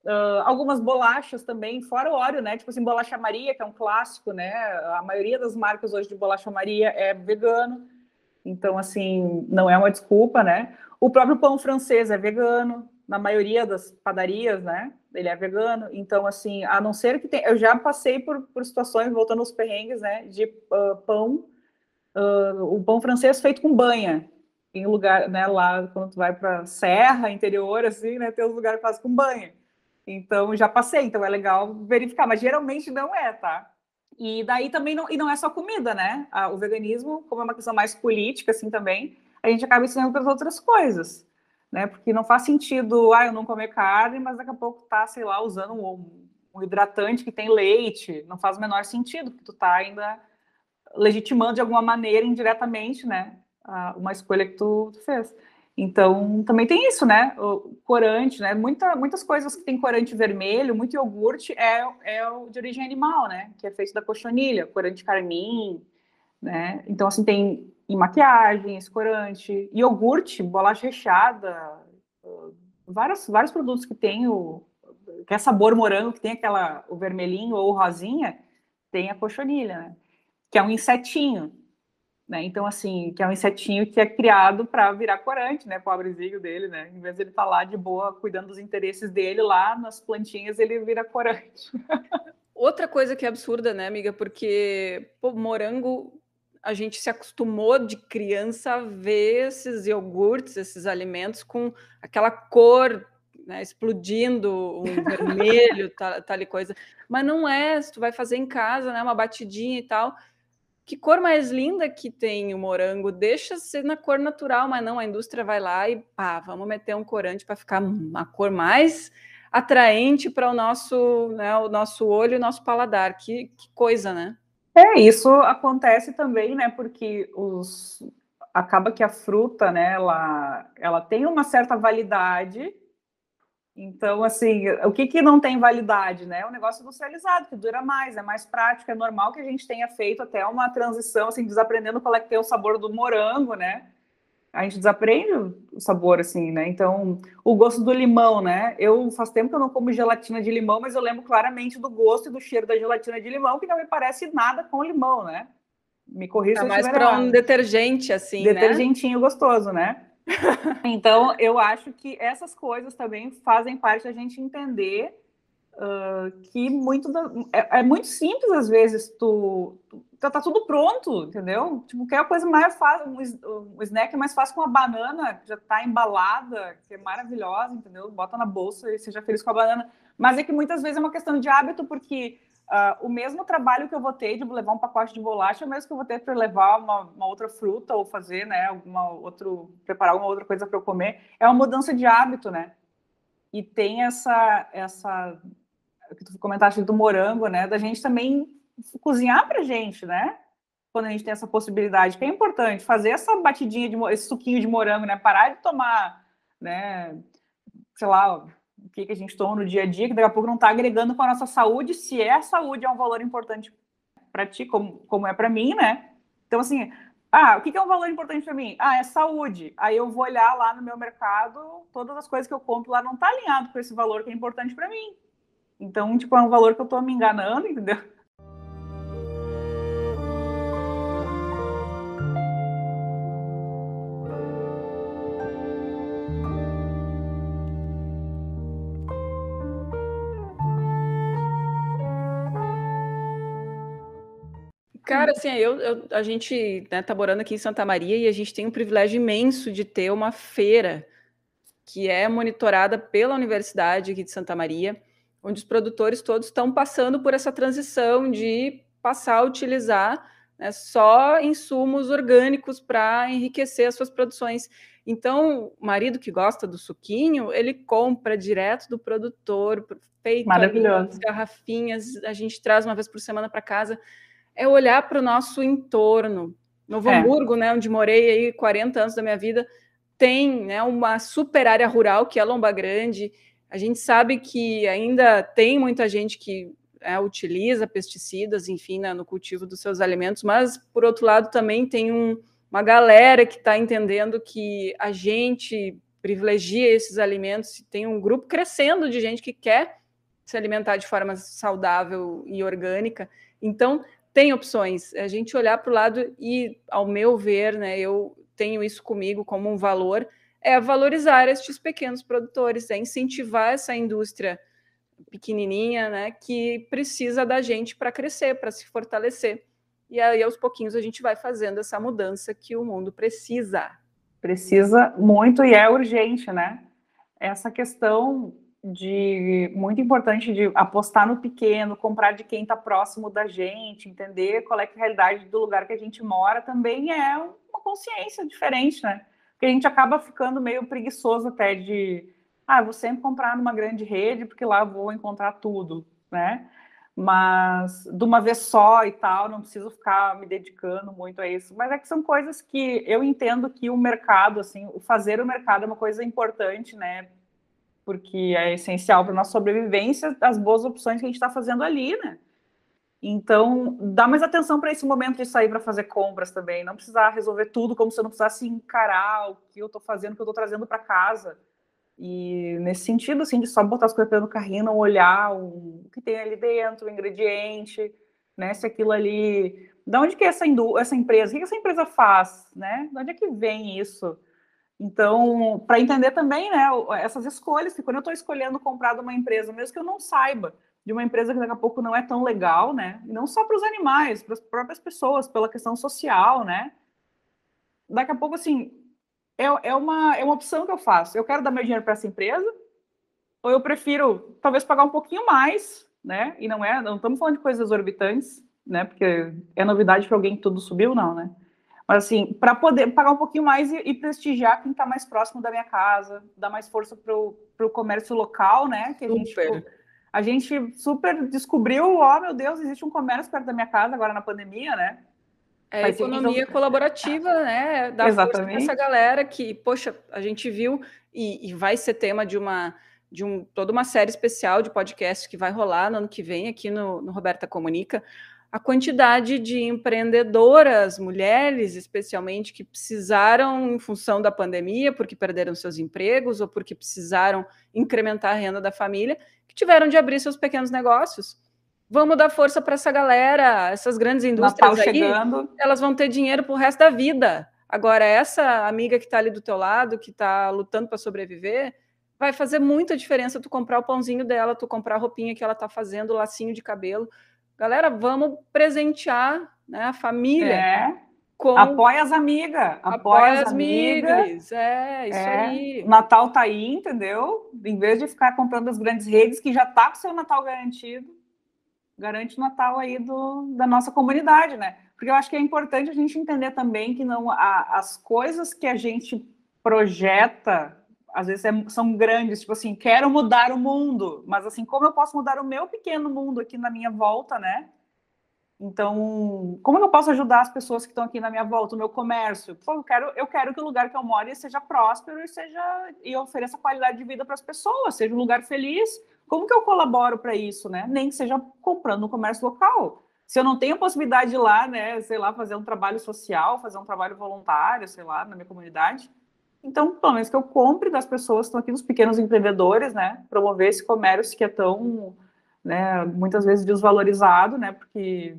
Uh, algumas bolachas também, fora o óleo, né? Tipo assim, bolacha Maria, que é um clássico, né? A maioria das marcas hoje de bolacha Maria é vegano. Então, assim, não é uma desculpa, né? O próprio pão francês é vegano, na maioria das padarias, né? Ele é vegano. Então, assim, a não ser que tem. Eu já passei por, por situações, voltando aos perrengues, né? De uh, pão, uh, o pão francês feito com banha. Em lugar, né? Lá, quando tu vai para serra, interior, assim, né? Tem os lugares que com banha. Então, já passei, então é legal verificar, mas geralmente não é, tá? E daí também não, e não é só comida, né? O veganismo, como é uma questão mais política, assim também, a gente acaba ensinando para as outras coisas, né? Porque não faz sentido, ah, eu não comer carne, mas daqui a pouco tá, sei lá, usando um, um hidratante que tem leite, não faz o menor sentido, porque tu tá ainda legitimando de alguma maneira, indiretamente, né? Uma escolha que tu, tu fez. Então, também tem isso, né? O corante, né? Muita, muitas coisas que tem corante vermelho, muito iogurte, é, é de origem animal, né? Que é feito da cochonilha, corante carmim, né? Então, assim, tem em maquiagem esse corante, iogurte, bolacha recheada, vários, vários produtos que tem o que é sabor morango, que tem aquela o vermelhinho ou rosinha, tem a cochonilha, né? Que é um insetinho, né? Então, assim, que é um insetinho que é criado para virar corante, né? Pobrezinho dele, né? Em vez de ele estar tá lá de boa, cuidando dos interesses dele, lá nas plantinhas ele vira corante. [LAUGHS] Outra coisa que é absurda, né, amiga? Porque pô, morango, a gente se acostumou de criança a ver esses iogurtes, esses alimentos com aquela cor né, explodindo, um [LAUGHS] vermelho, tal, tal coisa. Mas não é, se tu vai fazer em casa, né, uma batidinha e tal, que cor mais linda que tem o morango, deixa ser na cor natural, mas não, a indústria vai lá e pá, vamos meter um corante para ficar uma cor mais atraente para o nosso, né, o nosso olho e o nosso paladar. Que, que coisa, né? É, isso acontece também, né? Porque os acaba que a fruta, né, ela, ela tem uma certa validade então, assim, o que, que não tem validade, né? O negócio industrializado, que dura mais, é mais prático, é normal que a gente tenha feito até uma transição, assim, desaprendendo qual é que tem o sabor do morango, né? A gente desaprende o sabor, assim, né? Então, o gosto do limão, né? Eu faz tempo que eu não como gelatina de limão, mas eu lembro claramente do gosto e do cheiro da gelatina de limão, que não me parece nada com limão, né? Me corrija é se mais para um detergente, assim, né? Detergentinho né? gostoso, né? [LAUGHS] então, eu acho que essas coisas também fazem parte da gente entender que muito da, é, é, muito simples às vezes tu, tu tá, tá, tudo pronto, entendeu? Tipo, que é a coisa mais fácil, um, um snack é mais fácil com uma banana, já tá embalada, que é maravilhosa, entendeu? Bota na bolsa e seja feliz com a banana. Mas é que muitas vezes é uma questão de hábito, porque Uh, o mesmo trabalho que eu vou ter de levar um pacote de bolacha, é o mesmo que eu vou ter para levar uma, uma, outra fruta ou fazer, né, alguma outro, preparar alguma outra coisa para eu comer, é uma mudança de hábito, né? E tem essa, essa, que tu comentaste do morango, né, da gente também cozinhar para gente, né? Quando a gente tem essa possibilidade, que é importante fazer essa batidinha de esse suquinho de morango, né? Parar de tomar, né? Sei lá, o que, que a gente toma no dia a dia, que daqui a pouco não está agregando com a nossa saúde, se é a saúde é um valor importante para ti, como, como é para mim, né? Então, assim, ah, o que, que é um valor importante para mim? Ah, é saúde. Aí eu vou olhar lá no meu mercado, todas as coisas que eu compro lá não está alinhado com esse valor que é importante para mim. Então, tipo, é um valor que eu estou me enganando, entendeu? Cara, assim, eu, eu a gente né, tá morando aqui em Santa Maria e a gente tem um privilégio imenso de ter uma feira que é monitorada pela Universidade aqui de Santa Maria onde os produtores todos estão passando por essa transição de passar a utilizar né, só insumos orgânicos para enriquecer as suas produções. Então, o marido que gosta do suquinho, ele compra direto do produtor, feito Maravilhoso. garrafinhas, a gente traz uma vez por semana para casa. É olhar para o nosso entorno. Novo é. Hamburgo, né, onde morei aí 40 anos da minha vida, tem né, uma super área rural que é Lomba Grande. A gente sabe que ainda tem muita gente que é, utiliza pesticidas, enfim, né, no cultivo dos seus alimentos, mas por outro lado também tem um, uma galera que está entendendo que a gente privilegia esses alimentos, tem um grupo crescendo de gente que quer se alimentar de forma saudável e orgânica. Então, tem opções. A gente olhar para o lado e, ao meu ver, né, eu tenho isso comigo como um valor, é valorizar estes pequenos produtores, é incentivar essa indústria pequenininha, né, que precisa da gente para crescer, para se fortalecer. E aí, aos pouquinhos, a gente vai fazendo essa mudança que o mundo precisa. Precisa muito e é urgente, né? Essa questão de muito importante de apostar no pequeno, comprar de quem está próximo da gente, entender qual é, é a realidade do lugar que a gente mora, também é uma consciência diferente, né? Porque a gente acaba ficando meio preguiçoso até de, ah, vou sempre comprar numa grande rede porque lá vou encontrar tudo, né? Mas de uma vez só e tal, não preciso ficar me dedicando muito a isso. Mas é que são coisas que eu entendo que o mercado, assim, o fazer o mercado é uma coisa importante, né? Porque é essencial para nossa sobrevivência, as boas opções que a gente está fazendo ali, né? Então, dá mais atenção para esse momento de sair para fazer compras também. Não precisar resolver tudo como se eu não precisasse encarar o que eu estou fazendo, o que eu estou trazendo para casa. E nesse sentido, assim, de só botar as coisas no carrinho, não olhar o que tem ali dentro, o ingrediente, né? Se aquilo ali. De onde que é essa, essa empresa? O que essa empresa faz? Né? De onde é que vem isso? Então, para entender também, né, essas escolhas, que quando eu estou escolhendo comprar de uma empresa, mesmo que eu não saiba, de uma empresa que daqui a pouco não é tão legal, né? E não só para os animais, para as próprias pessoas, pela questão social, né? Daqui a pouco, assim, é, é, uma, é uma opção que eu faço. Eu quero dar meu dinheiro para essa empresa, ou eu prefiro talvez pagar um pouquinho mais, né? E não é, não estamos falando de coisas exorbitantes, né? Porque é novidade para alguém que tudo subiu, não, né? Mas assim, para poder pagar um pouquinho mais e, e prestigiar quem está mais próximo da minha casa, dar mais força para o comércio local, né? Que a Super. gente a gente super descobriu, ó, oh, meu Deus, existe um comércio perto da minha casa agora na pandemia, né? É a economia colaborativa, né? Da Exatamente. essa galera que, poxa, a gente viu e, e, vai ser tema de uma de um, toda uma série especial de podcast que vai rolar no ano que vem aqui no, no Roberta Comunica, a quantidade de empreendedoras, mulheres especialmente, que precisaram, em função da pandemia, porque perderam seus empregos ou porque precisaram incrementar a renda da família, que tiveram de abrir seus pequenos negócios. Vamos dar força para essa galera, essas grandes indústrias aí, chegando. elas vão ter dinheiro para o resto da vida. Agora, essa amiga que está ali do teu lado, que está lutando para sobreviver, vai fazer muita diferença tu comprar o pãozinho dela, tu comprar a roupinha que ela está fazendo, o lacinho de cabelo, Galera, vamos presentear né, a família. É. Com... Apoia as amigas. Apoia, apoia as amigas. É, isso é. aí. O Natal tá aí, entendeu? Em vez de ficar comprando as grandes redes, que já tá com o seu Natal garantido, garante o Natal aí do, da nossa comunidade, né? Porque eu acho que é importante a gente entender também que não a, as coisas que a gente projeta às vezes é, são grandes, tipo assim, quero mudar o mundo, mas assim, como eu posso mudar o meu pequeno mundo aqui na minha volta, né? Então, como eu posso ajudar as pessoas que estão aqui na minha volta, o meu comércio? Pô, eu quero, eu quero que o lugar que eu moro seja próspero e seja e ofereça qualidade de vida para as pessoas, seja um lugar feliz. Como que eu colaboro para isso, né? Nem que seja comprando no comércio local. Se eu não tenho a possibilidade de ir lá, né, sei lá, fazer um trabalho social, fazer um trabalho voluntário, sei lá, na minha comunidade, então, pelo menos que eu compre das pessoas que estão aqui, dos pequenos empreendedores, né? Promover esse comércio que é tão, né, muitas vezes desvalorizado, né? Porque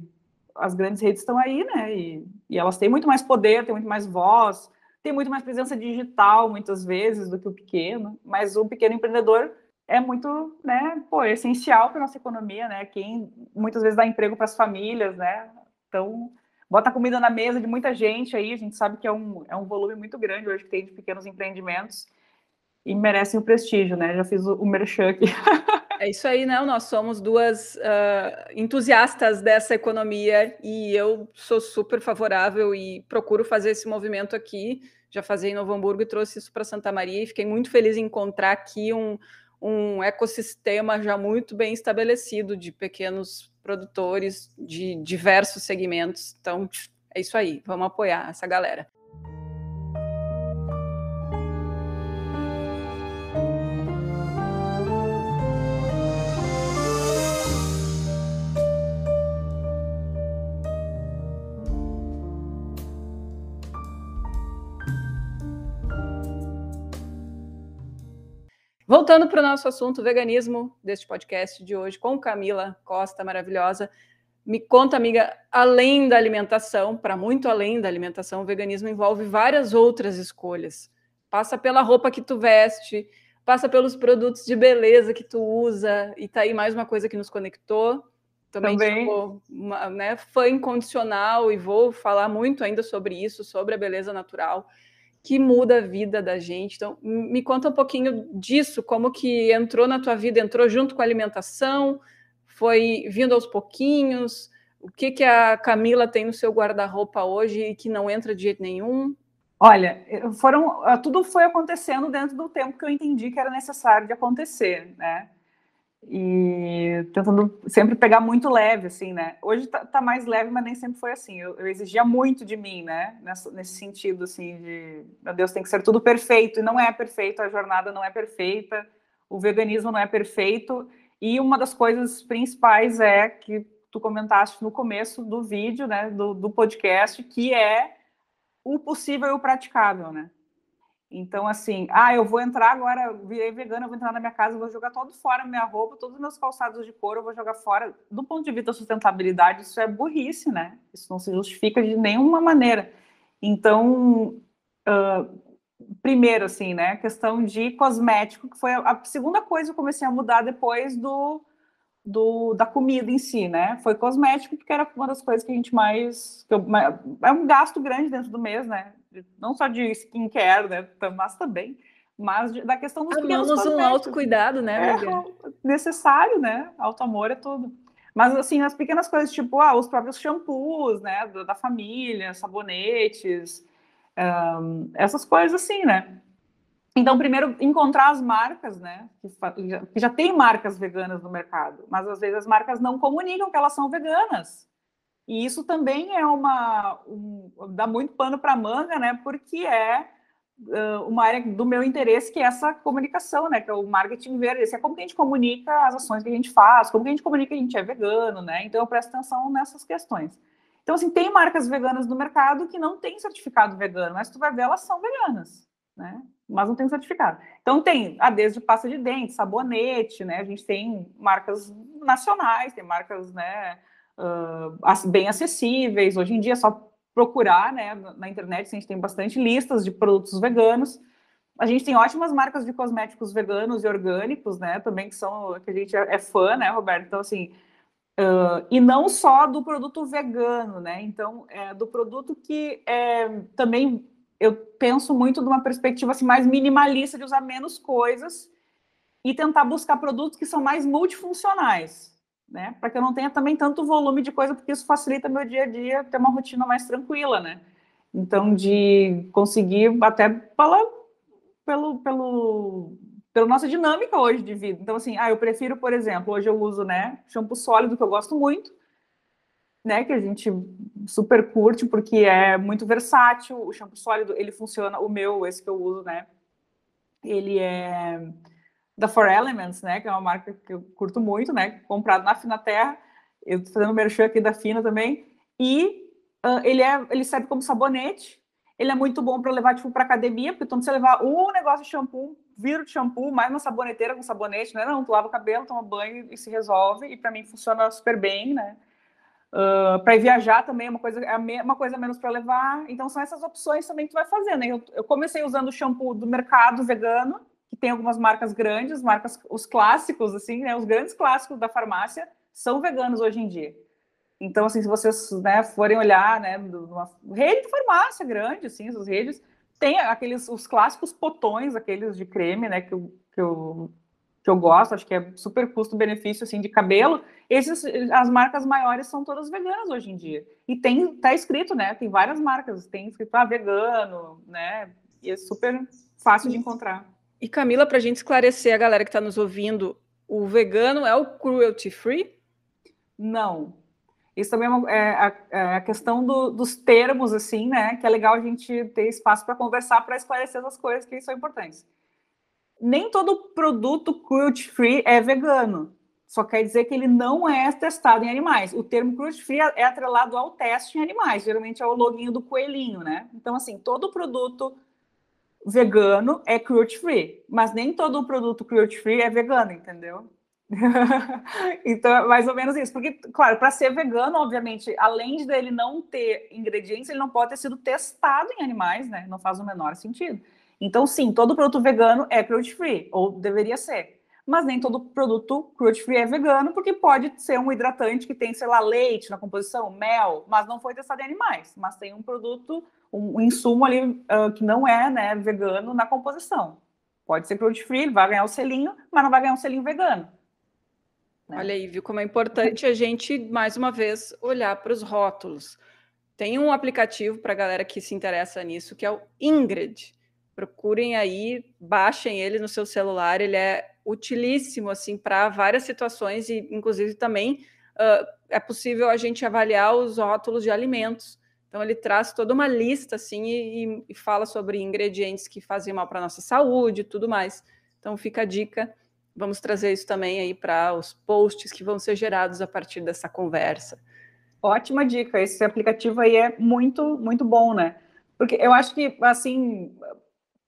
as grandes redes estão aí, né? E, e elas têm muito mais poder, têm muito mais voz, têm muito mais presença digital, muitas vezes, do que o pequeno. Mas o pequeno empreendedor é muito, né? Pô, é essencial para nossa economia, né? Quem muitas vezes dá emprego para as famílias, né? Então, bota comida na mesa de muita gente aí, a gente sabe que é um, é um volume muito grande hoje que tem de pequenos empreendimentos e merecem o prestígio, né? Já fiz o, o merchan aqui. [LAUGHS] É isso aí, né? Nós somos duas uh, entusiastas dessa economia e eu sou super favorável e procuro fazer esse movimento aqui. Já fazia em Novo Hamburgo e trouxe isso para Santa Maria e fiquei muito feliz em encontrar aqui um, um ecossistema já muito bem estabelecido de pequenos produtores de diversos segmentos. Então, é isso aí, vamos apoiar essa galera. Voltando para o nosso assunto veganismo deste podcast de hoje, com Camila Costa, maravilhosa. Me conta, amiga, além da alimentação, para muito além da alimentação, o veganismo envolve várias outras escolhas. Passa pela roupa que tu veste, passa pelos produtos de beleza que tu usa, e tá aí mais uma coisa que nos conectou. Também, Também. sou uma, né, fã incondicional e vou falar muito ainda sobre isso, sobre a beleza natural que muda a vida da gente. Então, me conta um pouquinho disso, como que entrou na tua vida, entrou junto com a alimentação, foi vindo aos pouquinhos, o que que a Camila tem no seu guarda-roupa hoje e que não entra de jeito nenhum? Olha, foram tudo foi acontecendo dentro do tempo que eu entendi que era necessário de acontecer, né? E tentando sempre pegar muito leve, assim, né? Hoje tá, tá mais leve, mas nem sempre foi assim. Eu, eu exigia muito de mim, né? Nesse sentido, assim, de meu Deus, tem que ser tudo perfeito, e não é perfeito, a jornada não é perfeita, o veganismo não é perfeito, e uma das coisas principais é que tu comentaste no começo do vídeo, né, do, do podcast, que é o possível e o praticável, né? Então, assim, ah, eu vou entrar agora, virei vegana, vou entrar na minha casa, vou jogar todo fora minha roupa, todos os meus calçados de couro, eu vou jogar fora. Do ponto de vista da sustentabilidade, isso é burrice, né? Isso não se justifica de nenhuma maneira. Então, uh, primeiro, assim, né, questão de cosmético, que foi a segunda coisa que eu comecei a mudar depois do, do da comida em si, né? Foi cosmético, porque era uma das coisas que a gente mais. Eu, é um gasto grande dentro do mês, né? Não só de skincare, né, mas também, mas de, da questão dos Amamos um autocuidado, né, é necessário, né? Auto-amor é tudo. Mas, assim, as pequenas coisas, tipo, ah, os próprios shampoos, né, da família, sabonetes, um, essas coisas assim, né? Então, primeiro, encontrar as marcas, né, que, que já tem marcas veganas no mercado, mas às vezes as marcas não comunicam que elas são veganas. E isso também é uma. Um, dá muito pano para manga, né? Porque é uh, uma área do meu interesse, que é essa comunicação, né? Que é o marketing verde. Esse é como que a gente comunica as ações que a gente faz, como que a gente comunica que a gente é vegano, né? Então eu presto atenção nessas questões. Então, assim, tem marcas veganas no mercado que não tem certificado vegano, mas tu vai ver, elas são veganas, né? Mas não tem certificado. Então, tem a desde pasta de dente, sabonete, né? A gente tem marcas nacionais, tem marcas, né? Uh, bem acessíveis. Hoje em dia é só procurar né, na internet, a gente tem bastante listas de produtos veganos. A gente tem ótimas marcas de cosméticos veganos e orgânicos, né? Também que são que a gente é, é fã, né, Roberto? Então, assim, uh, e não só do produto vegano, né? Então, é do produto que é, também eu penso muito de uma perspectiva assim, mais minimalista de usar menos coisas e tentar buscar produtos que são mais multifuncionais né? Para que eu não tenha também tanto volume de coisa, porque isso facilita meu dia a dia, ter uma rotina mais tranquila, né? Então, de conseguir até falar pelo, pelo, pela nossa dinâmica hoje de vida. Então, assim, ah, eu prefiro, por exemplo, hoje eu uso, né, shampoo sólido, que eu gosto muito, né, que a gente super curte, porque é muito versátil. O shampoo sólido, ele funciona, o meu, esse que eu uso, né, ele é da For Elements, né, que é uma marca que eu curto muito, né, comprado na Fina Terra, eu tô fazendo merchan aqui da Fina também, e uh, ele, é, ele serve como sabonete, ele é muito bom para levar, tipo, para academia, porque então você levar um negócio de shampoo, vira de shampoo, mais uma saboneteira com sabonete, né, não, tu lava o cabelo, toma banho e se resolve, e para mim funciona super bem, né, Uh, para viajar também é uma coisa, é uma coisa menos para levar. Então, são essas opções também que tu vai fazer. Né? Eu, eu comecei usando o shampoo do mercado vegano, que tem algumas marcas grandes, marcas, os clássicos, assim, né? Os grandes clássicos da farmácia são veganos hoje em dia. Então, assim, se vocês né, forem olhar, né, numa rede de farmácia grande, assim, essas redes, tem aqueles, os clássicos potões, aqueles de creme, né, que eu, que eu, que eu gosto, acho que é super custo-benefício, assim, de cabelo. Esses, as marcas maiores são todas veganas hoje em dia. E tem, tá escrito, né, tem várias marcas, tem escrito, ah, vegano, né, e é super fácil de encontrar. E Camila, para a gente esclarecer a galera que está nos ouvindo, o vegano é o cruelty free? Não, isso também é, é, a, é a, questão do, dos termos, assim, né? Que é legal a gente ter espaço para conversar, para esclarecer as coisas que são importantes. Nem todo produto cruelty free é vegano. Só quer dizer que ele não é testado em animais. O termo cruelty free é atrelado ao teste em animais. Geralmente é o loginho do coelhinho, né? Então, assim, todo produto vegano é cruelty free, mas nem todo produto cruelty free é vegano, entendeu? [LAUGHS] então, é mais ou menos isso. Porque, claro, para ser vegano, obviamente, além de ele não ter ingredientes, ele não pode ter sido testado em animais, né? Não faz o menor sentido. Então, sim, todo produto vegano é cruelty free, ou deveria ser. Mas nem todo produto cruelty free é vegano, porque pode ser um hidratante que tem, sei lá, leite na composição, mel, mas não foi testado em animais. Mas tem um produto, um, insumo ali uh, que não é né, vegano na composição. Pode ser cruelty free, vai ganhar o selinho, mas não vai ganhar um selinho vegano. Né? Olha aí, viu como é importante a gente, mais uma vez, olhar para os rótulos. Tem um aplicativo para a galera que se interessa nisso, que é o Ingrid. Procurem aí, baixem ele no seu celular, ele é utilíssimo assim para várias situações e, inclusive, também uh, é possível a gente avaliar os rótulos de alimentos. Então, ele traz toda uma lista assim e, e fala sobre ingredientes que fazem mal para nossa saúde e tudo mais. Então, fica a dica vamos trazer isso também aí para os posts que vão ser gerados a partir dessa conversa. Ótima dica, esse aplicativo aí é muito, muito bom, né? Porque eu acho que, assim,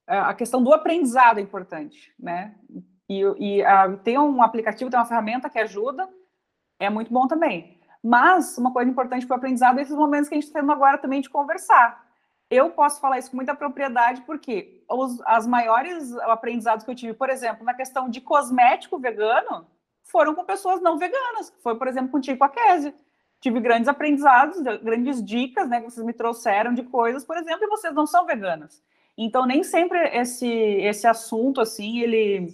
a questão do aprendizado é importante, né? E, e a, ter um aplicativo, ter uma ferramenta que ajuda, é muito bom também. Mas uma coisa importante para o aprendizado é esses momentos que a gente está tendo agora também de conversar eu posso falar isso com muita propriedade, porque os as maiores aprendizados que eu tive, por exemplo, na questão de cosmético vegano, foram com pessoas não veganas. Foi, por exemplo, contigo com a Kézia. Tive grandes aprendizados, grandes dicas, né, que vocês me trouxeram de coisas, por exemplo, e vocês não são veganas. Então, nem sempre esse, esse assunto, assim, ele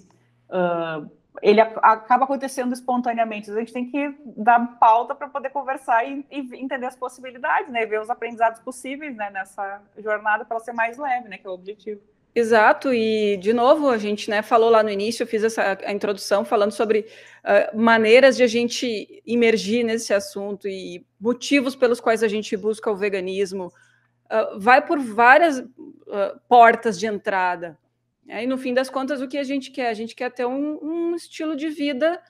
uh, ele acaba acontecendo espontaneamente. A gente tem que dar pauta para poder conversar e, e, entender as possibilidades, né? Ver os aprendizados possíveis né? nessa jornada para ser mais leve, né? Que é o objetivo. Exato, e de novo, a gente né, falou lá no início, eu fiz essa a introdução falando sobre uh, maneiras de a gente imergir nesse assunto e motivos pelos quais a gente busca o veganismo. Uh, vai por várias uh, portas de entrada. Aí, no fim das contas, o que a gente quer? A gente quer ter um, um estilo de vida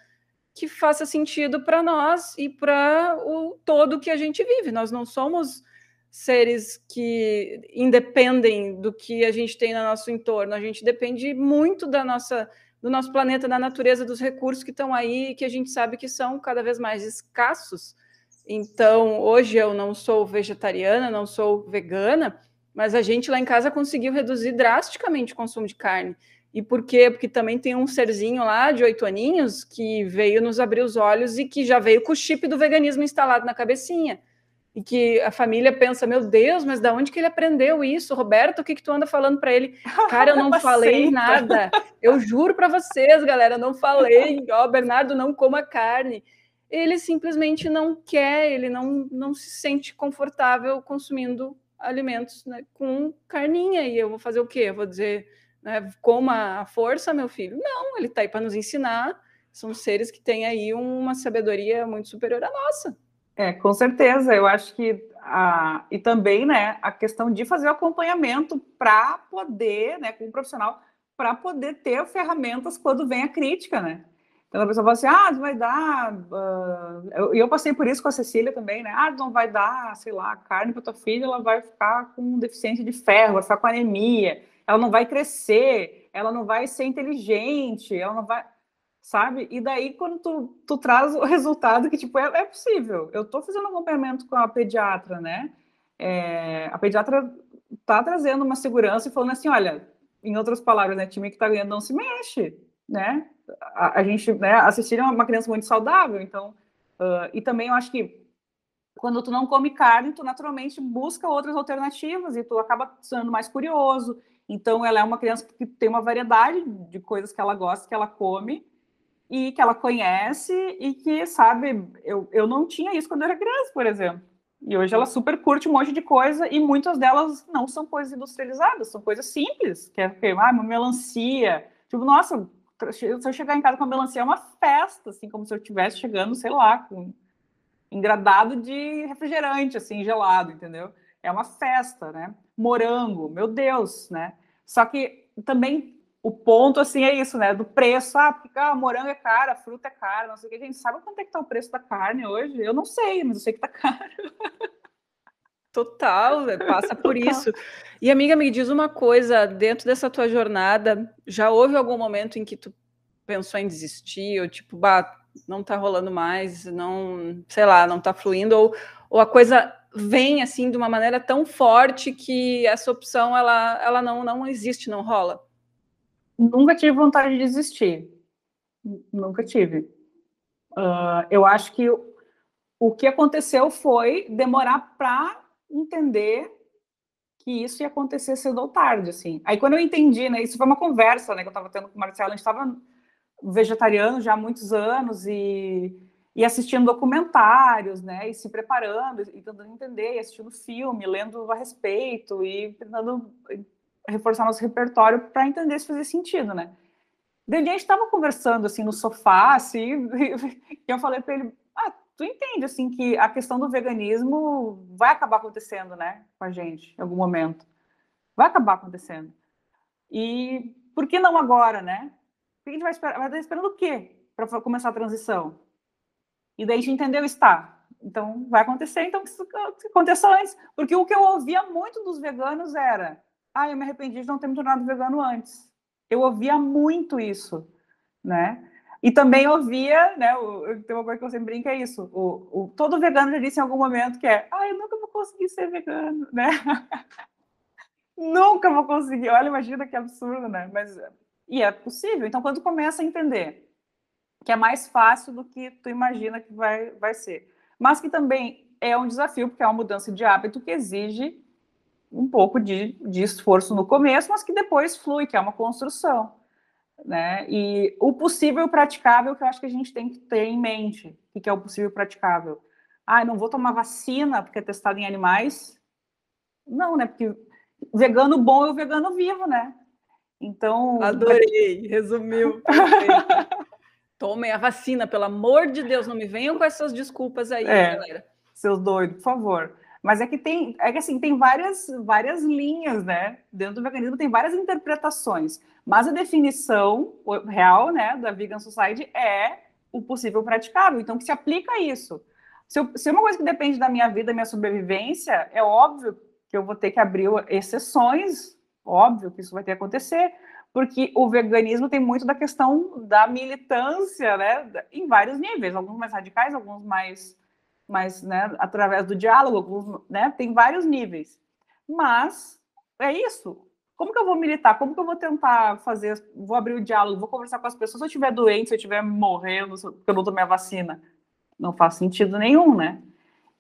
que faça sentido para nós e para o todo que a gente vive. Nós não somos seres que independem do que a gente tem no nosso entorno. A gente depende muito da nossa do nosso planeta, da natureza, dos recursos que estão aí, que a gente sabe que são cada vez mais escassos. Então, hoje eu não sou vegetariana, não sou vegana, mas a gente lá em casa conseguiu reduzir drasticamente o consumo de carne. E por quê? Porque também tem um serzinho lá de oito aninhos que veio nos abrir os olhos e que já veio com o chip do veganismo instalado na cabecinha. E que a família pensa, meu Deus, mas da onde que ele aprendeu isso? Roberto, o que que tu anda falando para ele? [LAUGHS] Cara, eu não falei nada. Eu juro para vocês, galera, não falei. [LAUGHS] Ó, oh, Bernardo, não coma carne. Ele simplesmente não quer, ele não, não se sente confortável consumindo alimentos né, com carninha. E eu vou fazer o quê? Eu vou dizer, né, coma a força, meu filho? Não, ele está aí para nos ensinar. São seres que têm aí uma sabedoria muito superior à nossa. É, com certeza. Eu acho que a, e também, né, a questão de fazer o acompanhamento para poder, né, com um profissional, para poder ter ferramentas quando vem a crítica, né? Então a pessoa fala assim, ah, não vai dar. Uh... Eu, eu passei por isso com a Cecília também, né? Ah, não vai dar, sei lá, carne para tua filha, ela vai ficar com deficiência de ferro, vai ficar com anemia, ela não vai crescer, ela não vai ser inteligente, ela não vai. Sabe? E daí, quando tu, tu traz o [LAUGHS] resultado que, tipo, é, é possível. Eu tô fazendo acompanhamento com a pediatra, né? É, a pediatra tá trazendo uma segurança e falando assim: olha, em outras palavras, né? Time que tá ganhando não se mexe, né? a, a gente né, assistir a uma criança muito saudável, então, uh, e também eu acho que quando tu não come carne, tu naturalmente busca outras alternativas e tu acaba sendo mais curioso. Então, ela é uma criança que tem uma variedade de coisas que ela gosta, que ela come e que ela conhece e que, sabe, eu, eu não tinha isso quando eu era criança, por exemplo. E hoje ela super curte um monte de coisa e muitas delas não são coisas industrializadas, são coisas simples, que é ah, uma melancia. Tipo, nossa, se eu chegar em casa com a melancia é uma festa, assim, como se eu estivesse chegando, sei lá, com engradado de refrigerante, assim, gelado, entendeu? É uma festa, né? Morango, meu Deus, né? Só que também o ponto, assim, é isso, né? Do preço, ah, porque ah, morango é caro, a fruta é cara, não sei o que. A gente sabe quanto é que tá o preço da carne hoje? Eu não sei, mas eu sei que tá [LAUGHS] caro. Total, é, passa por Total. isso. E amiga, me diz uma coisa, dentro dessa tua jornada, já houve algum momento em que tu pensou em desistir, ou tipo, bah, não tá rolando mais, não, sei lá, não tá fluindo, ou, ou a coisa vem assim de uma maneira tão forte que essa opção ela, ela não, não existe, não rola? Nunca tive vontade de desistir. Nunca tive. Uh, eu acho que o, o que aconteceu foi demorar para entender que isso ia acontecer cedo ou tarde, assim. Aí quando eu entendi, né, isso foi uma conversa, né, que eu estava tendo com o Marcelo, a gente estava vegetariano já há muitos anos e, e assistindo documentários, né, e se preparando, e tentando entender, e assistindo filme, lendo a respeito e tentando reforçar nosso repertório para entender se fazia sentido, né. Daí a gente estava conversando, assim, no sofá, assim, [LAUGHS] e eu falei para ele, tu entende, assim, que a questão do veganismo vai acabar acontecendo, né, com a gente, em algum momento. Vai acabar acontecendo. E por que não agora, né? a gente vai esperar? Vai estar esperando o quê para começar a transição? E daí a gente entendeu, está. Então, vai acontecer, então que aconteça antes. Porque o que eu ouvia muito dos veganos era, ah, eu me arrependi de não ter me tornado vegano antes. Eu ouvia muito isso, né? E também ouvia, né? O, tem uma coisa que eu sempre brinco, é isso. O, o, todo vegano já disse em algum momento que é, ah, eu nunca vou conseguir ser vegano, né? [LAUGHS] nunca vou conseguir. Olha, imagina que absurdo, né? Mas e é possível. Então, quando começa a entender que é mais fácil do que tu imagina que vai, vai ser, mas que também é um desafio, porque é uma mudança de hábito que exige um pouco de, de esforço no começo, mas que depois flui, que é uma construção. Né? E o possível praticável que eu acho que a gente tem que ter em mente. O que é o possível praticável? Ah, não vou tomar vacina porque é testado em animais? Não, né? Porque vegano bom é o vegano vivo, né? Então. Adorei, resumiu. [LAUGHS] Tomem a vacina, pelo amor de Deus, não me venham com essas desculpas aí, é, galera. Seus doidos, por favor. Mas é que tem, é que assim, tem várias, várias linhas, né? Dentro do veganismo tem várias interpretações. Mas a definição real, né, da Vegan Society é o possível praticável. Então, que se aplica a isso. Se, eu, se é uma coisa que depende da minha vida, da minha sobrevivência, é óbvio que eu vou ter que abrir exceções Óbvio que isso vai ter que acontecer, porque o veganismo tem muito da questão da militância, né, em vários níveis, alguns mais radicais, alguns mais, mais né, através do diálogo, né, tem vários níveis. Mas é isso. Como que eu vou militar? Como que eu vou tentar fazer? Vou abrir o diálogo, vou conversar com as pessoas. Se eu estiver doente, se eu estiver morrendo, porque eu não tomei a vacina, não faz sentido nenhum, né?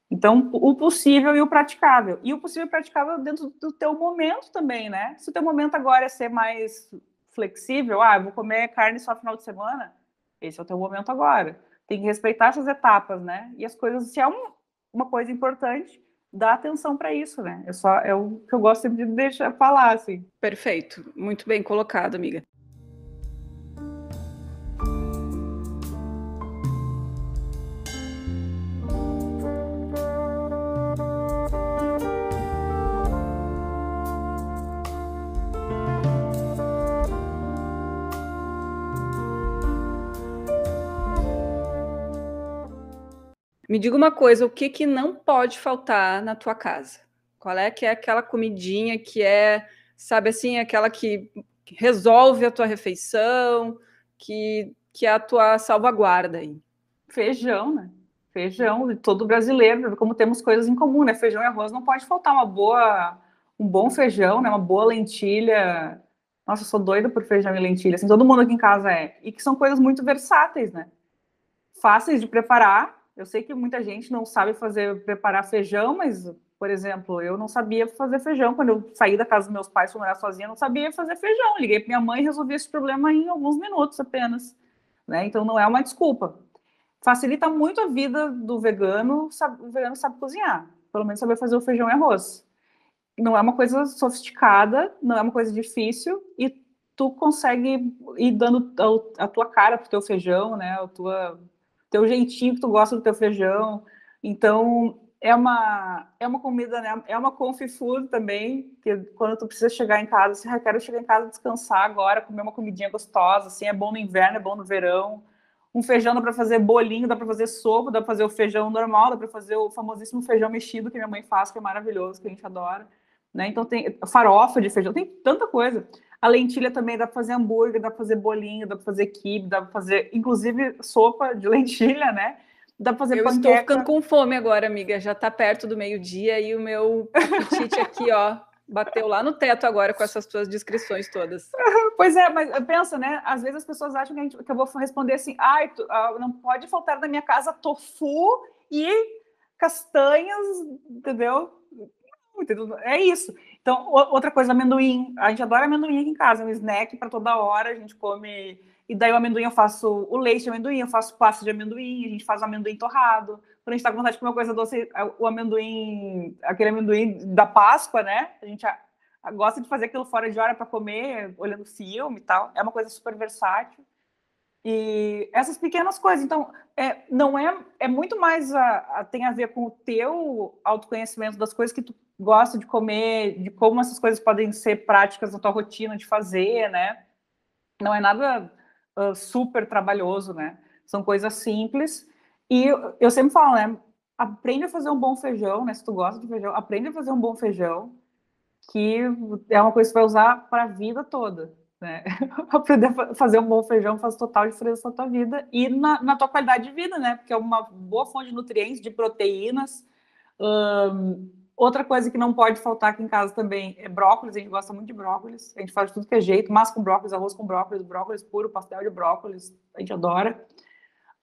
Então, o possível e o praticável. E o possível e o praticável dentro do teu momento também, né? Se o teu momento agora é ser mais flexível, ah, vou comer carne só final de semana, esse é o teu momento agora. Tem que respeitar essas etapas, né? E as coisas, se é um, uma coisa importante, dá atenção para isso, né? É só é o que eu gosto sempre de deixar falar, assim. Perfeito, muito bem colocado, amiga. Me diga uma coisa, o que que não pode faltar na tua casa? Qual é que é aquela comidinha que é, sabe assim, aquela que resolve a tua refeição, que, que é a tua salvaguarda aí? Feijão, né? Feijão, de todo brasileiro, como temos coisas em comum, né? Feijão e arroz não pode faltar uma boa, um bom feijão, né? Uma boa lentilha. Nossa, eu sou doida por feijão e lentilha, assim, todo mundo aqui em casa é. E que são coisas muito versáteis, né? Fáceis de preparar, Eu sei que muita gente não sabe fazer preparar feijão, mas, por exemplo, eu não sabia fazer feijão quando eu saí da casa dos meus pais, fui morar sozinha, não sabia fazer feijão. Liguei para minha mãe e resolvi esse problema em alguns minutos apenas. Né? Então não é uma desculpa. Facilita muito a vida do vegano, sabe, o vegano sabe cozinhar, pelo menos saber fazer o feijão e arroz. Não é uma coisa sofisticada, não é uma coisa difícil e tu consegue ir dando a tua cara pro teu feijão, né? A tua teu jeitinho que tu gosta do teu feijão. Então, é uma, é uma comida, né? É uma comfy food também, que quando tu precisa chegar em casa, você ah, quero chegar em casa descansar agora, comer uma comidinha gostosa, assim, é bom no inverno, é bom no verão. Um feijão dá para fazer bolinho, dá para fazer sopa, dá para fazer o feijão normal, dá para fazer o famosíssimo feijão mexido que minha mãe faz, que é maravilhoso, que a gente adora, né? Então tem farofa de feijão, tem tanta coisa. A lentilha também dá para fazer hambúrguer, dá para fazer bolinho, dá para fazer quibe, dá para fazer, inclusive, sopa de [LAUGHS] lentilha, né? Dá para fazer Eu panqueca. estou ficando com fome agora, amiga. Já está perto do meio-dia e o meu apetite aqui, ó, [LAUGHS] bateu lá no teto agora com essas tuas descrições todas. [LAUGHS] Pois é, mas pensa, né? Às vezes as pessoas acham que, gente, que eu vou responder assim: ai, ah, não pode faltar na minha casa tofu e castanhas, entendeu? É isso. Então, outra coisa, amendoim. A gente adora amendoim aqui em casa, é um snack para toda hora. A gente come. E daí o amendoim eu faço o leite de amendoim, eu faço pasta de amendoim, a gente faz o amendoim torrado. Quando a gente está com vontade de comer uma coisa doce, é o amendoim, aquele amendoim da Páscoa, né? A gente gosta de fazer aquilo fora de hora para comer, olhando filme e tal. É uma coisa super versátil. E essas pequenas coisas, então, é, não é, é muito mais a, a, tem a ver com o teu autoconhecimento das coisas que tu gosta de comer, de como essas coisas podem ser práticas na tua rotina de fazer, né? Não é nada uh, super trabalhoso, né? São coisas simples. E eu, sempre falo, né? Aprende a fazer um bom feijão, né? Se tu gosta de feijão, aprende a fazer um bom feijão, que é uma coisa que você vai usar para a vida toda. Né? [LAUGHS] Aprender a fazer um bom feijão faz total diferença na tua vida e na, na tua qualidade de vida, né? Porque é uma boa fonte de nutrientes, de proteínas. Um, Outra coisa que não pode faltar aqui em casa também é brócolis. A gente gosta muito de brócolis. A gente faz de tudo que é jeito. Massa com brócolis, arroz com brócolis, brócolis puro, pastel de brócolis. A gente adora.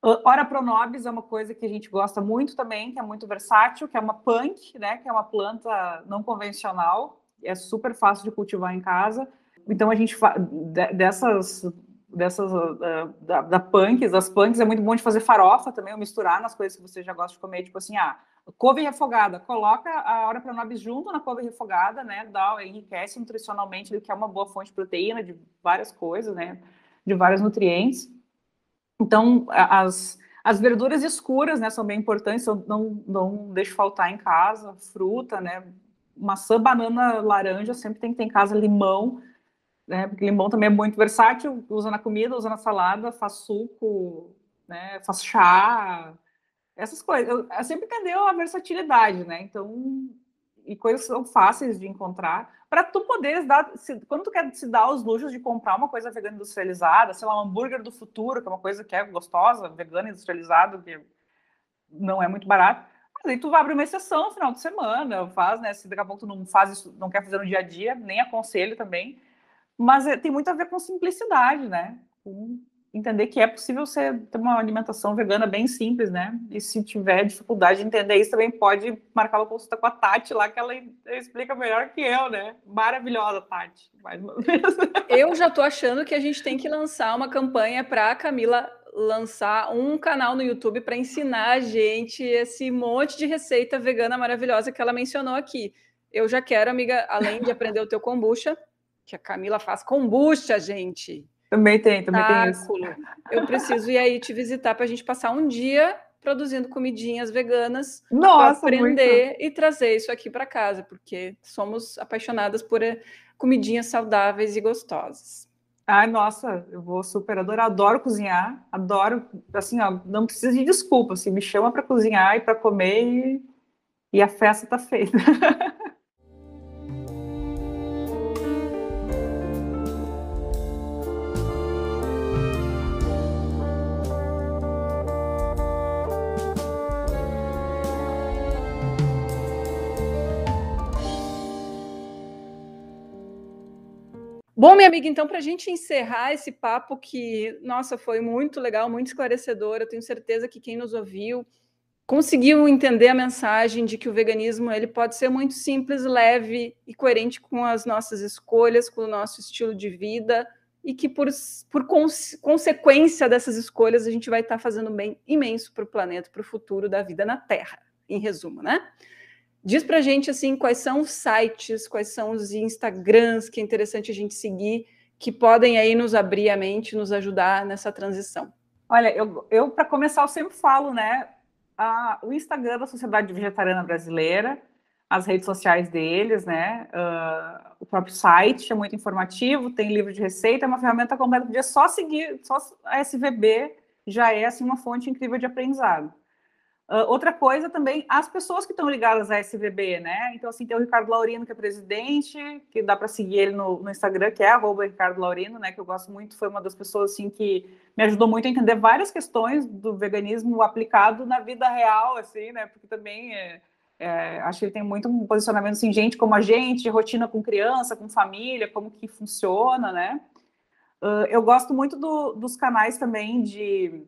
Ora pronobis é uma coisa que a gente gosta muito também, que é muito versátil, que é uma punk, né? Que é uma planta não convencional. É super fácil de cultivar em casa. Então a gente dessas dessas da, da punks, das punks é muito bom de fazer farofa também, ou misturar nas coisas que você já gosta de comer, tipo assim, ah, couve refogada, coloca a hora pronobis junto na couve refogada, né, dá, enriquece nutricionalmente, que é uma boa fonte de proteína, de várias coisas, né, de vários nutrientes. Então, as, as verduras escuras, né, são bem importantes, eu não, não deixo faltar em casa, fruta, né, maçã, banana, laranja, sempre tem que ter em casa limão, né? Porque limão também é muito versátil, usa na comida, usa na salada, faz suco, né? Faz chá, essas coisas. Eu, eu sempre entendeu a versatilidade, né? Então, e coisas são fáceis de encontrar para tu poderes dar, se, quando tu quer se dar os luxos de comprar uma coisa vegana industrializada, sei lá, um hambúrguer do futuro, que é uma coisa que é gostosa, vegana industrializado, que não é muito barato. Mas aí tu abre uma exceção no final de semana, faz, né? Se daqui a pouco tu não faz isso, não quer fazer no dia a dia, nem aconselho também mas é, tem muito a ver com simplicidade, né? Com entender que é possível você ter uma alimentação vegana bem simples, né? E se tiver dificuldade de entender isso, também pode marcar uma consulta com a Tati lá, que ela explica melhor que eu, né? Maravilhosa, Tati, mais uma vez. [LAUGHS] Eu já tô achando que a gente tem que lançar uma campanha para a Camila lançar um canal no YouTube para ensinar a gente esse monte de receita vegana maravilhosa que ela mencionou aqui. Eu já quero, amiga, além de aprender o teu kombucha, que a Camila faz kombucha, gente. Também tem, também tem isso. Eu preciso ir aí te visitar para a gente passar um dia produzindo comidinhas veganas para aprender muito. e trazer isso aqui para casa, porque somos apaixonadas por eh, comidinhas saudáveis e gostosas. Ai, nossa, eu vou super adorar, adoro cozinhar, adoro, assim, ó, não precisa de desculpa, assim, me chama para cozinhar e para comer e, e a festa tá feita. [LAUGHS] Bom, minha amiga, então, para a gente encerrar esse papo que, nossa, foi muito legal, muito esclarecedor, eu tenho certeza que quem nos ouviu conseguiu entender a mensagem de que o veganismo ele pode ser muito simples, leve e coerente com as nossas escolhas, com o nosso estilo de vida, e que por, por cons consequência dessas escolhas a gente vai estar fazendo bem imenso para o planeta, para o futuro da vida na Terra, em resumo, né? Diz para a gente assim quais são os sites, quais são os Instagrams que é interessante a gente seguir, que podem aí nos abrir a mente, nos ajudar nessa transição. Olha, eu, eu para começar, eu sempre falo, né? A, o Instagram da Sociedade Vegetariana Brasileira, as redes sociais deles, né? Uh, o próprio site é muito informativo, tem livro de receita, é uma ferramenta completa. Podia só seguir, só a SVB já é assim uma fonte incrível de aprendizado. Outra coisa também, as pessoas que estão ligadas à SVB, né? Então, assim, tem o Ricardo Laurino, que é presidente, que dá para seguir ele no, no, Instagram, que é arroba Ricardo Laurino, né? Que eu gosto muito, foi uma das pessoas, assim, que me ajudou muito a entender várias questões do veganismo aplicado na vida real, assim, né? Porque também é, é, acho que ele tem muito um posicionamento, assim, gente como a gente, rotina com criança, com família, como que funciona, né? Uh, eu gosto muito do, dos canais também de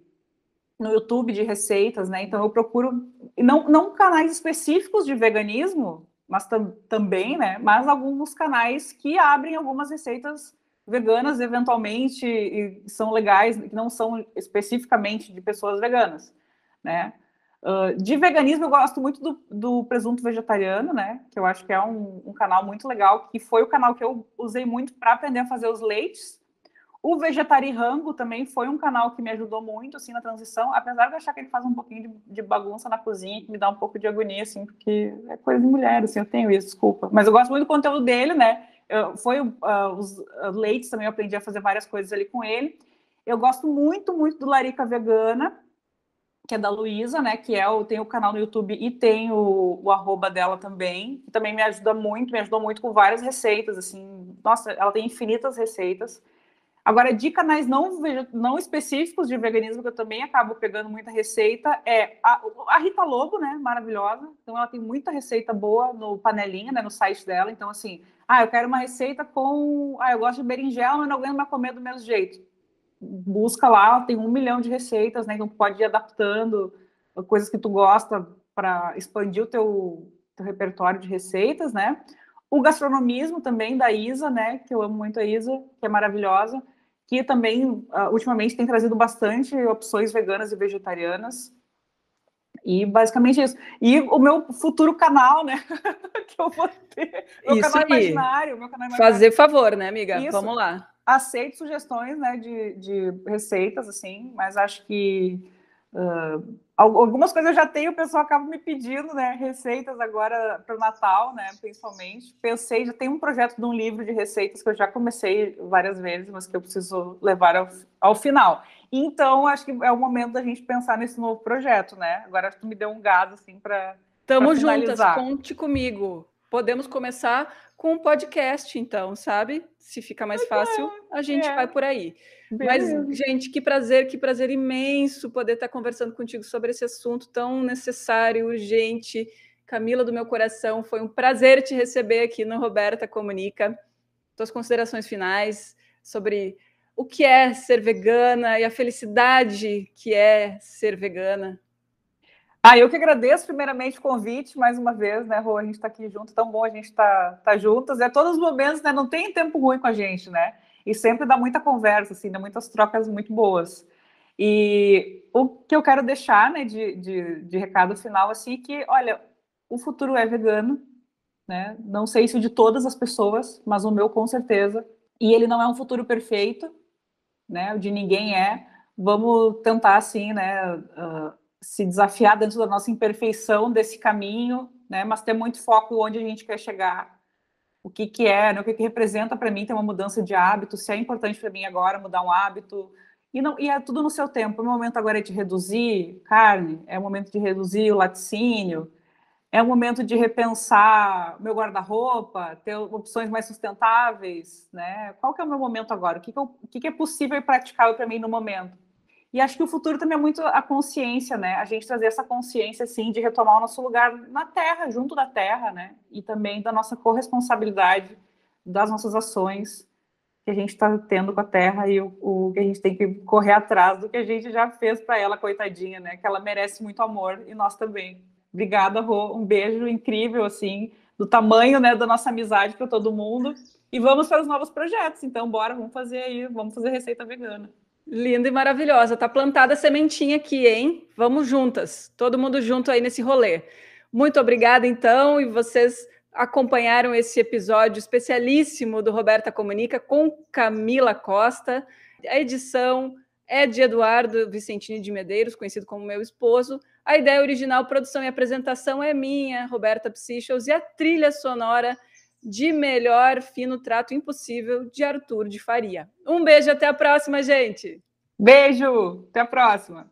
no YouTube de receitas, né? Então eu procuro não, não canais específicos de veganismo, mas tam, também, né? Mas alguns canais que abrem algumas receitas veganas eventualmente e são legais, que não são especificamente de pessoas veganas, né? Uh, de veganismo eu gosto muito do, do, presunto vegetariano, né? Que eu acho que é um, um canal muito legal, que foi o canal que eu usei muito para aprender a fazer os leites o Vegetari Rango também foi um canal que me ajudou muito, assim, na transição, apesar de achar que ele faz um pouquinho de, de, bagunça na cozinha, que me dá um pouco de agonia, assim, porque é coisa de mulher, assim, eu tenho isso, desculpa. Mas eu gosto muito do conteúdo dele, né? Eu, foi uh, os uh, leites também, eu aprendi a fazer várias coisas ali com ele. Eu gosto muito, muito do Larica Vegana, que é da Luísa, né? Que é o, tem o canal no YouTube e tem o, o arroba dela também. Que também me ajuda muito, me ajudou muito com várias receitas, assim. Nossa, ela tem infinitas receitas. Agora, de canais não, não específicos de veganismo, que eu também acabo pegando muita receita, é a, a, Rita Lobo, né? Maravilhosa. Então, ela tem muita receita boa no panelinha, né? No site dela. Então, assim, ah, eu quero uma receita com. Ah, eu gosto de berinjela, mas não aguento mais comer do mesmo jeito. Busca lá, tem um milhão de receitas, né? Então, pode ir adaptando coisas que tu gosta para expandir o teu, teu repertório de receitas, né? O gastronomismo também da Isa, né? Que eu amo muito a Isa, que é maravilhosa que também uh, ultimamente tem trazido bastante opções veganas e vegetarianas. E basicamente isso. E o meu futuro canal, né? [LAUGHS] que eu vou ter. Meu isso canal aí. imaginário. Meu canal imaginário. Fazer favor, né, amiga? Isso. Vamos lá. Aceito sugestões né, de, de receitas, assim, mas acho que uh, algumas coisas eu já tenho, o pessoal acaba me pedindo, né? Receitas agora para o Natal, né? Principalmente. Pensei, já tem um projeto de um livro de receitas que eu já comecei várias vezes, mas que eu preciso levar ao, ao final. Então, acho que é o momento da gente pensar nesse novo projeto, né? Agora acho que tu me deu um gado, assim, para. Tamo juntas, conte comigo. Podemos começar com um podcast, então, sabe? Se fica mais fácil, a gente é. vai por aí. Beleza. Mas, gente, que prazer, que prazer imenso poder estar conversando contigo sobre esse assunto tão necessário, urgente. Camila do meu coração, foi um prazer te receber aqui no Roberta Comunica. Tuas considerações finais sobre o que é ser vegana e a felicidade que é ser vegana. Ah, eu que agradeço primeiramente o convite, mais uma vez, né, Rô? A gente está aqui junto, tão bom a gente estar tá, tá juntas. É todos os momentos, né? Não tem tempo ruim com a gente, né? E sempre dá muita conversa, assim, dá muitas trocas muito boas. E o que eu quero deixar, né, de, de, de recado final, assim, que, olha, o futuro é vegano, né? Não sei se de todas as pessoas, mas o meu com certeza. E ele não é um futuro perfeito, né? O de ninguém é. Vamos tentar, assim, né? Uh, se desafiar dentro da nossa imperfeição desse caminho, né? Mas ter muito foco onde a gente quer chegar, o que que é, né? o que que representa para mim ter uma mudança de hábito, se é importante para mim agora mudar um hábito e não e é tudo no seu tempo. O momento agora é de reduzir carne, é o momento de reduzir o laticínio, é o momento de repensar meu guarda-roupa, ter opções mais sustentáveis, né? Qual que é o meu momento agora? O que, que, eu, o que, que é possível e praticável para mim no momento? E acho que o futuro também é muito a consciência, né? A gente trazer essa consciência, assim, de retomar o nosso lugar na Terra, junto da Terra, né? E também da nossa corresponsabilidade das nossas ações, que a gente está tendo com a Terra e o, o, que a gente tem que correr atrás do que a gente já fez para ela, coitadinha, né? Que ela merece muito amor e nós também. Obrigada, Rô. Um beijo incrível, assim, do tamanho né, da nossa amizade para todo mundo. E vamos para os novos projetos. Então, bora, vamos fazer aí, vamos fazer receita vegana. Linda e maravilhosa. Tá plantada a sementinha aqui, hein? Vamos juntas. Todo mundo junto aí nesse rolê. Muito obrigada, então, e vocês acompanharam esse episódio especialíssimo do Roberta Comunica com Camila Costa. A edição é de Eduardo Vicentini de Medeiros, conhecido como meu esposo. A ideia original, produção e apresentação é minha, Roberta Psichos, e a trilha sonora de melhor fino trato impossível de Arthur de Faria. Um beijo, até a próxima, gente. Beijo, até a próxima.